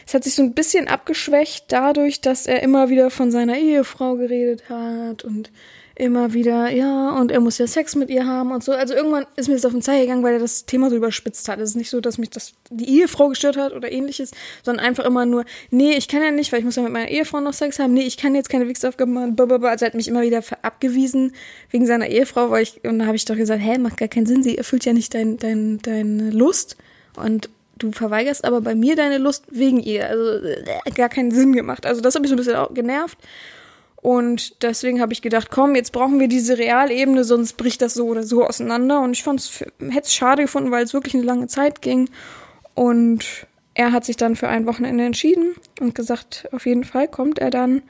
Es hat sich so ein bisschen abgeschwächt dadurch, dass er immer wieder von seiner Ehefrau geredet hat und immer wieder, ja, und er muss ja Sex mit ihr haben und so. Also irgendwann ist mir das auf den Zeiger gegangen, weil er das Thema so überspitzt hat. Es ist nicht so, dass mich das die Ehefrau gestört hat oder ähnliches, sondern einfach immer nur, nee, ich kann ja nicht, weil ich muss ja mit meiner Ehefrau noch Sex haben. Nee, ich kann jetzt keine Wichsaufgaben machen. Blablabla. Also er hat mich immer wieder abgewiesen wegen seiner Ehefrau, weil ich, und da habe ich doch gesagt, hä, macht gar keinen Sinn, sie erfüllt ja nicht dein, dein, deine Lust. Und du verweigerst aber bei mir deine Lust wegen ihr. Also äh, gar keinen Sinn gemacht. Also das hat mich so ein bisschen auch genervt. Und deswegen habe ich gedacht, komm, jetzt brauchen wir diese Realebene, sonst bricht das so oder so auseinander. Und ich hätte es schade gefunden, weil es wirklich eine lange Zeit ging. Und er hat sich dann für ein Wochenende entschieden und gesagt, auf jeden Fall kommt er dann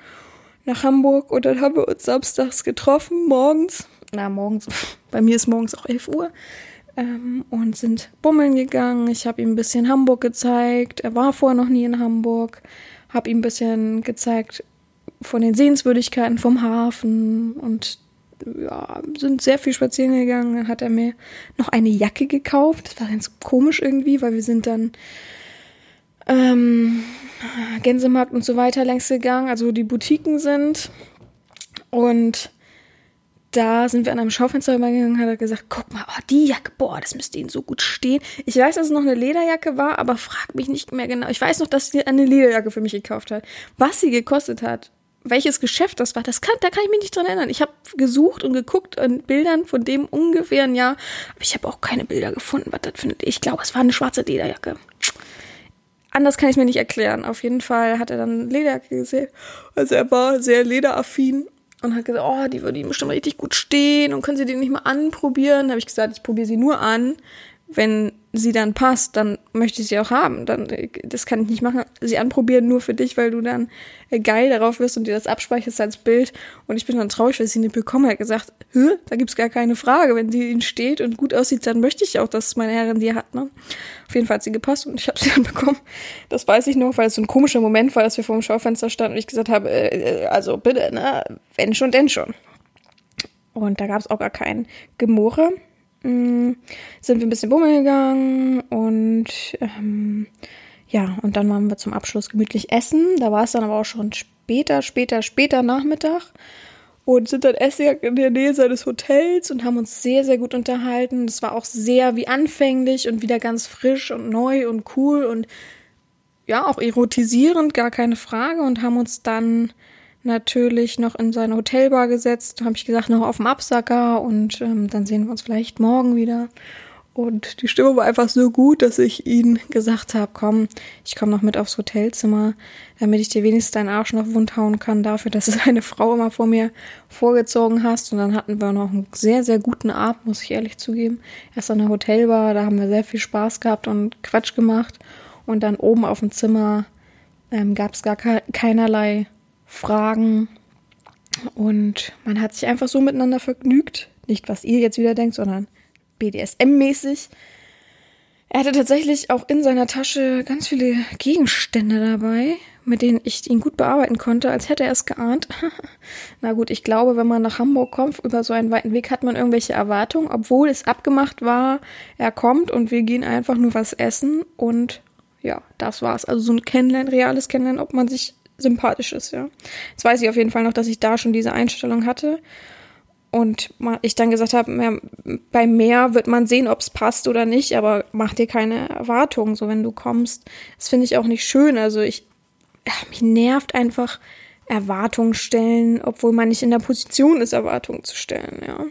nach Hamburg. Und dann haben wir uns samstags getroffen, morgens. Na, morgens, bei mir ist morgens auch 11 Uhr. Ähm, und sind bummeln gegangen. Ich habe ihm ein bisschen Hamburg gezeigt. Er war vorher noch nie in Hamburg. Habe ihm ein bisschen gezeigt, von den Sehenswürdigkeiten vom Hafen und ja, sind sehr viel spazieren gegangen. Dann hat er mir noch eine Jacke gekauft. Das war ganz komisch irgendwie, weil wir sind dann ähm, Gänsemarkt und so weiter längs gegangen, also wo die Boutiquen sind. Und da sind wir an einem Schaufenster übergegangen, hat er gesagt, guck mal, oh, die Jacke, boah, das müsste Ihnen so gut stehen. Ich weiß, dass es noch eine Lederjacke war, aber frag mich nicht mehr genau. Ich weiß noch, dass sie eine Lederjacke für mich gekauft hat. Was sie gekostet hat, welches Geschäft das war, das kann, da kann ich mich nicht dran erinnern. Ich habe gesucht und geguckt an Bildern von dem ungefähr ein Jahr, aber ich habe auch keine Bilder gefunden, was das findet. Ich glaube, es war eine schwarze Lederjacke. Anders kann ich mir nicht erklären. Auf jeden Fall hat er dann Lederjacke gesehen. Also er war sehr lederaffin und hat gesagt, oh, die würde ihm bestimmt richtig gut stehen und können Sie die nicht mal anprobieren? Da habe ich gesagt, ich probiere sie nur an, wenn sie dann passt, dann möchte ich sie auch haben. Dann, das kann ich nicht machen, sie anprobieren nur für dich, weil du dann geil darauf wirst und dir das abspeicherst als Bild. Und ich bin dann traurig, weil sie nicht bekomme. Er hat gesagt, Hö, da gibt's gar keine Frage. Wenn sie ihnen steht und gut aussieht, dann möchte ich auch, dass meine Herrin sie hat. Ne? Auf jeden Fall hat sie gepasst und ich habe sie dann bekommen. Das weiß ich noch, weil es so ein komischer Moment war, dass wir vor dem Schaufenster standen und ich gesagt habe, äh, also bitte, ne, wenn schon, denn schon. Und da gab's auch gar kein Gemurre mh, sind wir ein bisschen bummeln gegangen und ähm, ja, und dann waren wir zum Abschluss gemütlich essen. Da war es dann aber auch schon später, später, später Nachmittag und sind dann essen in der Nähe seines Hotels und haben uns sehr, sehr gut unterhalten. Es war auch sehr wie anfänglich und wieder ganz frisch und neu und cool und ja, auch erotisierend, gar keine Frage und haben uns dann natürlich noch in seine Hotelbar gesetzt. Da habe ich gesagt, noch auf dem Absacker und ähm, dann sehen wir uns vielleicht morgen wieder. Und die Stimme war einfach so gut, dass ich ihn gesagt habe, komm, ich komme noch mit aufs Hotelzimmer, damit ich dir wenigstens deinen Arsch noch wund hauen kann, dafür, dass du eine Frau immer vor mir vorgezogen hast. Und dann hatten wir noch einen sehr, sehr guten Abend, muss ich ehrlich zugeben. Erst an der Hotelbar, da haben wir sehr viel Spaß gehabt und Quatsch gemacht. Und dann oben auf dem Zimmer ähm, gab es gar keinerlei Fragen und man hat sich einfach so miteinander vergnügt. Nicht, was ihr jetzt wieder denkt, sondern BDSM-mäßig. Er hatte tatsächlich auch in seiner Tasche ganz viele Gegenstände dabei, mit denen ich ihn gut bearbeiten konnte, als hätte er es geahnt. Na gut, ich glaube, wenn man nach Hamburg kommt, über so einen weiten Weg, hat man irgendwelche Erwartungen, obwohl es abgemacht war, er kommt und wir gehen einfach nur was essen und ja, das war's. Also so ein Kennenlernen, reales Kennenlernen, ob man sich sympathisch ist, ja. Jetzt weiß ich auf jeden Fall noch, dass ich da schon diese Einstellung hatte. Und ich dann gesagt habe, bei mehr wird man sehen, ob es passt oder nicht, aber mach dir keine Erwartungen, so wenn du kommst. Das finde ich auch nicht schön. Also ich, mich nervt einfach Erwartungen stellen, obwohl man nicht in der Position ist, Erwartungen zu stellen, ja.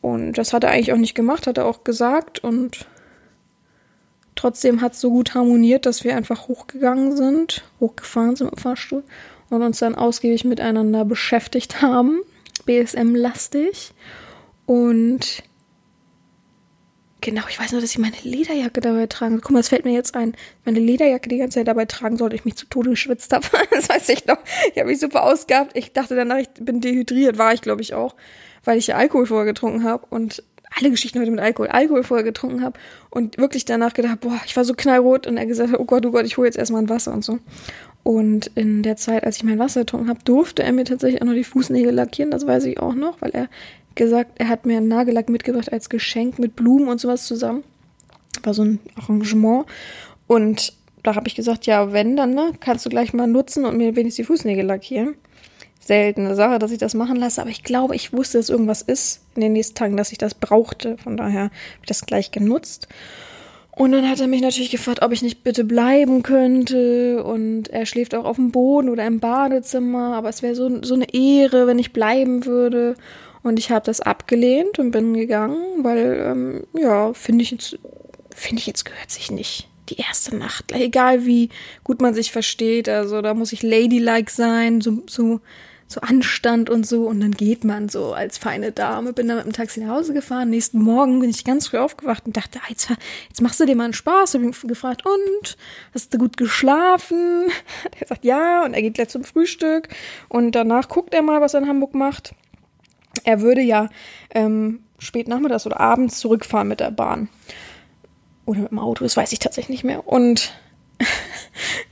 Und das hat er eigentlich auch nicht gemacht, hat er auch gesagt und Trotzdem hat es so gut harmoniert, dass wir einfach hochgegangen sind, hochgefahren sind im Fahrstuhl und uns dann ausgiebig miteinander beschäftigt haben. BSM-lastig. Und Genau, ich weiß nur, dass ich meine Lederjacke dabei tragen. Guck mal, das fällt mir jetzt ein. Meine Lederjacke die ganze Zeit dabei tragen sollte, ich mich zu Tode geschwitzt habe. Das weiß ich noch. Ich habe mich super ausgehabt. Ich dachte danach, ich bin dehydriert. War ich, glaube ich, auch. Weil ich ja Alkohol vorher getrunken habe. Und alle Geschichten heute mit Alkohol. Alkohol vorher getrunken habe. Und wirklich danach gedacht, boah, ich war so knallrot. Und er gesagt hat, oh Gott, oh Gott, ich hole jetzt erstmal ein Wasser und so. Und in der Zeit, als ich mein Wasser getrunken habe, durfte er mir tatsächlich auch noch die Fußnägel lackieren. Das weiß ich auch noch, weil er gesagt, er hat mir einen Nagellack mitgebracht als Geschenk mit Blumen und sowas zusammen. War so ein Arrangement. Und da habe ich gesagt, ja, wenn, dann ne, kannst du gleich mal nutzen und mir wenigstens die Fußnägel lackieren. Seltene Sache, dass ich das machen lasse, aber ich glaube, ich wusste, dass irgendwas ist in den nächsten Tagen, dass ich das brauchte. Von daher habe ich das gleich genutzt. Und dann hat er mich natürlich gefragt, ob ich nicht bitte bleiben könnte. Und er schläft auch auf dem Boden oder im Badezimmer. Aber es wäre so, so eine Ehre, wenn ich bleiben würde. Und ich habe das abgelehnt und bin gegangen, weil, ähm, ja, finde ich jetzt, finde ich jetzt gehört sich nicht. Die erste Nacht, egal wie gut man sich versteht, also da muss ich ladylike sein, so, so so Anstand und so. Und dann geht man so als feine Dame. Bin dann mit dem Taxi nach Hause gefahren. Nächsten Morgen bin ich ganz früh aufgewacht und dachte, ah, jetzt, jetzt machst du dir mal einen Spaß. Hab ihn gefragt, und? Hast du gut geschlafen? Er sagt ja und er geht gleich zum Frühstück. Und danach guckt er mal, was er in Hamburg macht. Er würde ja ähm, spät nachmittags oder abends zurückfahren mit der Bahn. Oder mit dem Auto, das weiß ich tatsächlich nicht mehr. Und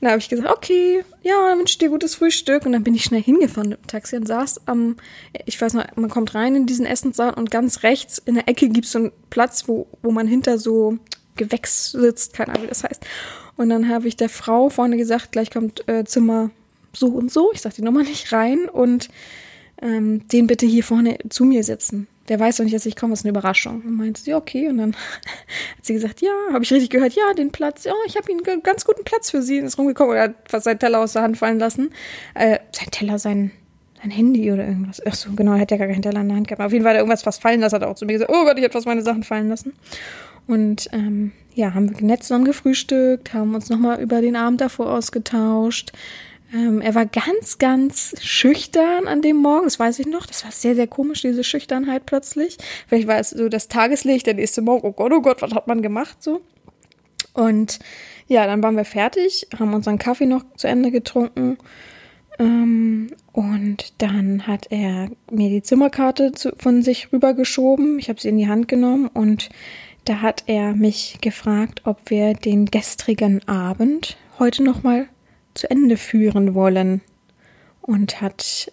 dann habe ich gesagt, okay, ja, dann wünsche ich dir gutes Frühstück. Und dann bin ich schnell hingefahren mit dem Taxi und saß am, ich weiß noch, man kommt rein in diesen Essenssaal und ganz rechts in der Ecke gibt es so einen Platz, wo, wo man hinter so Gewächs sitzt, keine Ahnung, wie das heißt. Und dann habe ich der Frau vorne gesagt, gleich kommt äh, Zimmer so und so. Ich sag die Nummer nicht rein und ähm, den bitte hier vorne zu mir sitzen der weiß doch nicht, dass ich komme, das ist eine Überraschung. Und meinte sie, okay. Und dann hat sie gesagt, ja, habe ich richtig gehört, ja, den Platz, ja, ich habe Ihnen einen ganz guten Platz für Sie. Und ist rumgekommen oder hat fast seinen Teller aus der Hand fallen lassen. Äh, sein Teller, sein, sein Handy oder irgendwas. Ach so, genau, er hat ja gar keinen Teller in der Hand gehabt. Auf jeden Fall hat er irgendwas fast fallen lassen, hat er auch zu mir gesagt, oh Gott, ich hätte fast meine Sachen fallen lassen. Und ähm, ja, haben wir nett zusammen gefrühstückt, haben uns nochmal über den Abend davor ausgetauscht. Ähm, er war ganz, ganz schüchtern an dem Morgen, das weiß ich noch. Das war sehr, sehr komisch, diese Schüchternheit plötzlich. Vielleicht war es so das Tageslicht, der nächste Morgen, oh Gott, oh Gott, was hat man gemacht so? Und ja, dann waren wir fertig, haben unseren Kaffee noch zu Ende getrunken. Ähm, und dann hat er mir die Zimmerkarte zu, von sich rübergeschoben. Ich habe sie in die Hand genommen und da hat er mich gefragt, ob wir den gestrigen Abend heute nochmal zu Ende führen wollen und hat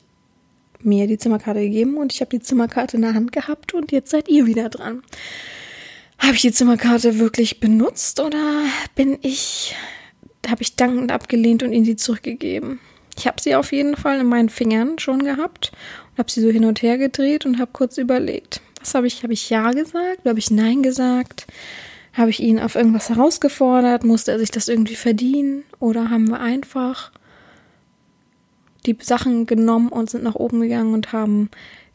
mir die Zimmerkarte gegeben und ich habe die Zimmerkarte in der Hand gehabt und jetzt seid ihr wieder dran. Habe ich die Zimmerkarte wirklich benutzt oder bin ich, habe ich dankend abgelehnt und ihnen sie zurückgegeben? Ich habe sie auf jeden Fall in meinen Fingern schon gehabt und habe sie so hin und her gedreht und habe kurz überlegt. Was habe ich? Habe ich Ja gesagt? Habe ich Nein gesagt? Habe ich ihn auf irgendwas herausgefordert? Musste er sich das irgendwie verdienen? Oder haben wir einfach die Sachen genommen und sind nach oben gegangen und haben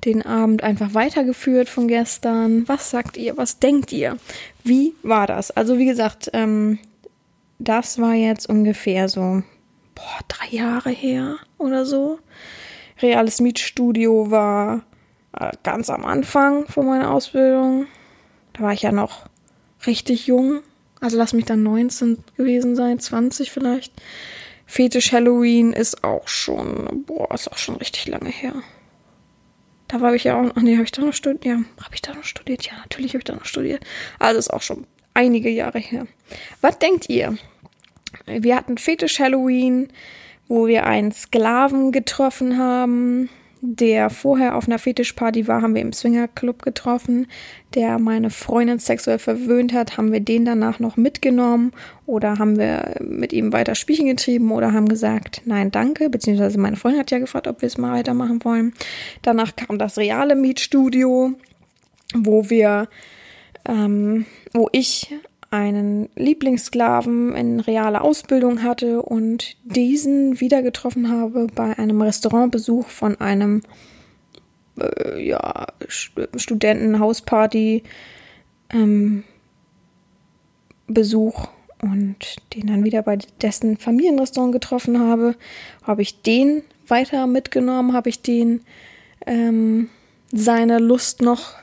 den Abend einfach weitergeführt von gestern? Was sagt ihr? Was denkt ihr? Wie war das? Also wie gesagt, ähm, das war jetzt ungefähr so boah, drei Jahre her oder so. Reales Mietstudio war äh, ganz am Anfang von meiner Ausbildung. Da war ich ja noch richtig jung. Also lass mich dann 19 gewesen sein, 20 vielleicht. Fetisch Halloween ist auch schon, boah, ist auch schon richtig lange her. Da war ich ja auch, ach nee, habe ich da noch studiert? Ja, habe ich da noch studiert? Ja, natürlich habe ich da noch studiert. Also ist auch schon einige Jahre her. Was denkt ihr? Wir hatten Fetisch Halloween, wo wir einen Sklaven getroffen haben der vorher auf einer Fetischparty war, haben wir im Swingerclub getroffen. Der meine Freundin sexuell verwöhnt hat, haben wir den danach noch mitgenommen oder haben wir mit ihm weiter Spielchen getrieben oder haben gesagt, nein, danke, beziehungsweise meine Freundin hat ja gefragt, ob wir es mal weitermachen wollen. Danach kam das reale Mietstudio, wo wir, ähm, wo ich einen Lieblingssklaven in realer Ausbildung hatte und diesen wieder getroffen habe bei einem Restaurantbesuch von einem äh, ja, Studentenhausparty ähm, Besuch und den dann wieder bei dessen Familienrestaurant getroffen habe, habe ich den weiter mitgenommen, habe ich den ähm, seine Lust noch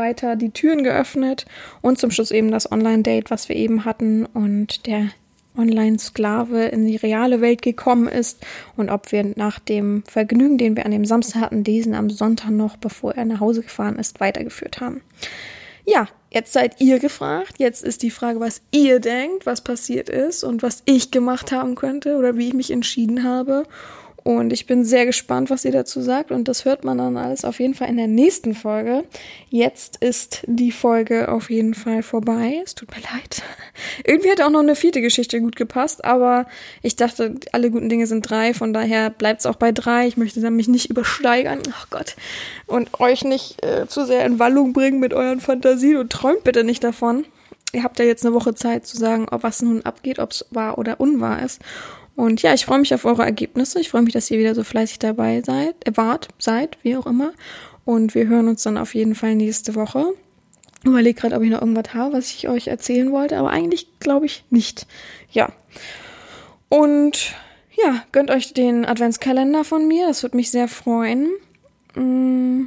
weiter die Türen geöffnet und zum Schluss eben das Online-Date, was wir eben hatten und der Online-Sklave in die reale Welt gekommen ist und ob wir nach dem Vergnügen, den wir an dem Samstag hatten, diesen am Sonntag noch, bevor er nach Hause gefahren ist, weitergeführt haben. Ja, jetzt seid ihr gefragt. Jetzt ist die Frage, was ihr denkt, was passiert ist und was ich gemacht haben könnte oder wie ich mich entschieden habe. Und ich bin sehr gespannt, was ihr dazu sagt. Und das hört man dann alles auf jeden Fall in der nächsten Folge. Jetzt ist die Folge auf jeden Fall vorbei. Es tut mir leid. Irgendwie hätte auch noch eine vierte Geschichte gut gepasst, aber ich dachte, alle guten Dinge sind drei. Von daher bleibt es auch bei drei. Ich möchte dann mich nicht übersteigern. Ach Gott. Und euch nicht äh, zu sehr in Wallung bringen mit euren Fantasien und träumt bitte nicht davon. Ihr habt ja jetzt eine Woche Zeit zu sagen, ob was nun abgeht, ob es wahr oder unwahr ist. Und ja, ich freue mich auf eure Ergebnisse. Ich freue mich, dass ihr wieder so fleißig dabei seid, äh, wart, seid, wie auch immer. Und wir hören uns dann auf jeden Fall nächste Woche. Überlege gerade, ob ich noch irgendwas habe, was ich euch erzählen wollte, aber eigentlich glaube ich nicht. Ja. Und ja, gönnt euch den Adventskalender von mir. Das würde mich sehr freuen. Mm,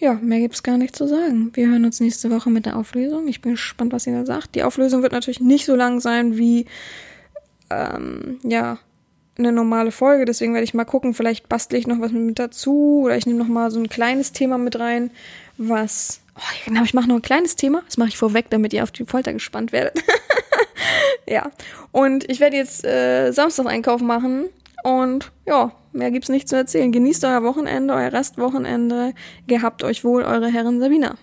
ja, mehr gibt's gar nicht zu sagen. Wir hören uns nächste Woche mit der Auflösung. Ich bin gespannt, was ihr da sagt. Die Auflösung wird natürlich nicht so lang sein wie ähm, ja, eine normale Folge. Deswegen werde ich mal gucken, vielleicht bastle ich noch was mit dazu oder ich nehme noch mal so ein kleines Thema mit rein, was. Oh, genau, ich mache noch ein kleines Thema. Das mache ich vorweg, damit ihr auf die Folter gespannt werdet. ja. Und ich werde jetzt äh, Samstag Einkauf machen. Und ja, mehr gibt's nicht zu erzählen. Genießt euer Wochenende, euer Restwochenende. Gehabt euch wohl, eure Herren Sabina.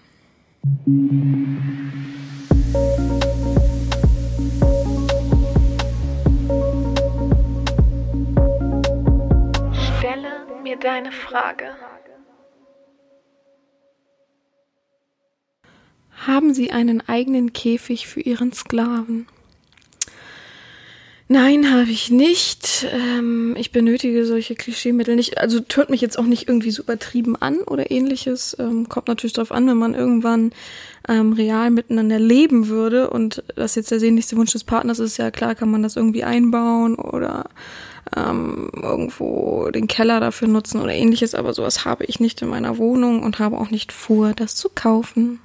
Mir deine Frage. Haben Sie einen eigenen Käfig für Ihren Sklaven? Nein, habe ich nicht. Ähm, ich benötige solche Klischeemittel nicht. Also hört mich jetzt auch nicht irgendwie so übertrieben an oder ähnliches. Ähm, kommt natürlich darauf an, wenn man irgendwann ähm, real miteinander leben würde und das jetzt der sehnlichste Wunsch des Partners ist, ja klar, kann man das irgendwie einbauen oder ähm, irgendwo den Keller dafür nutzen oder ähnliches, aber sowas habe ich nicht in meiner Wohnung und habe auch nicht vor, das zu kaufen.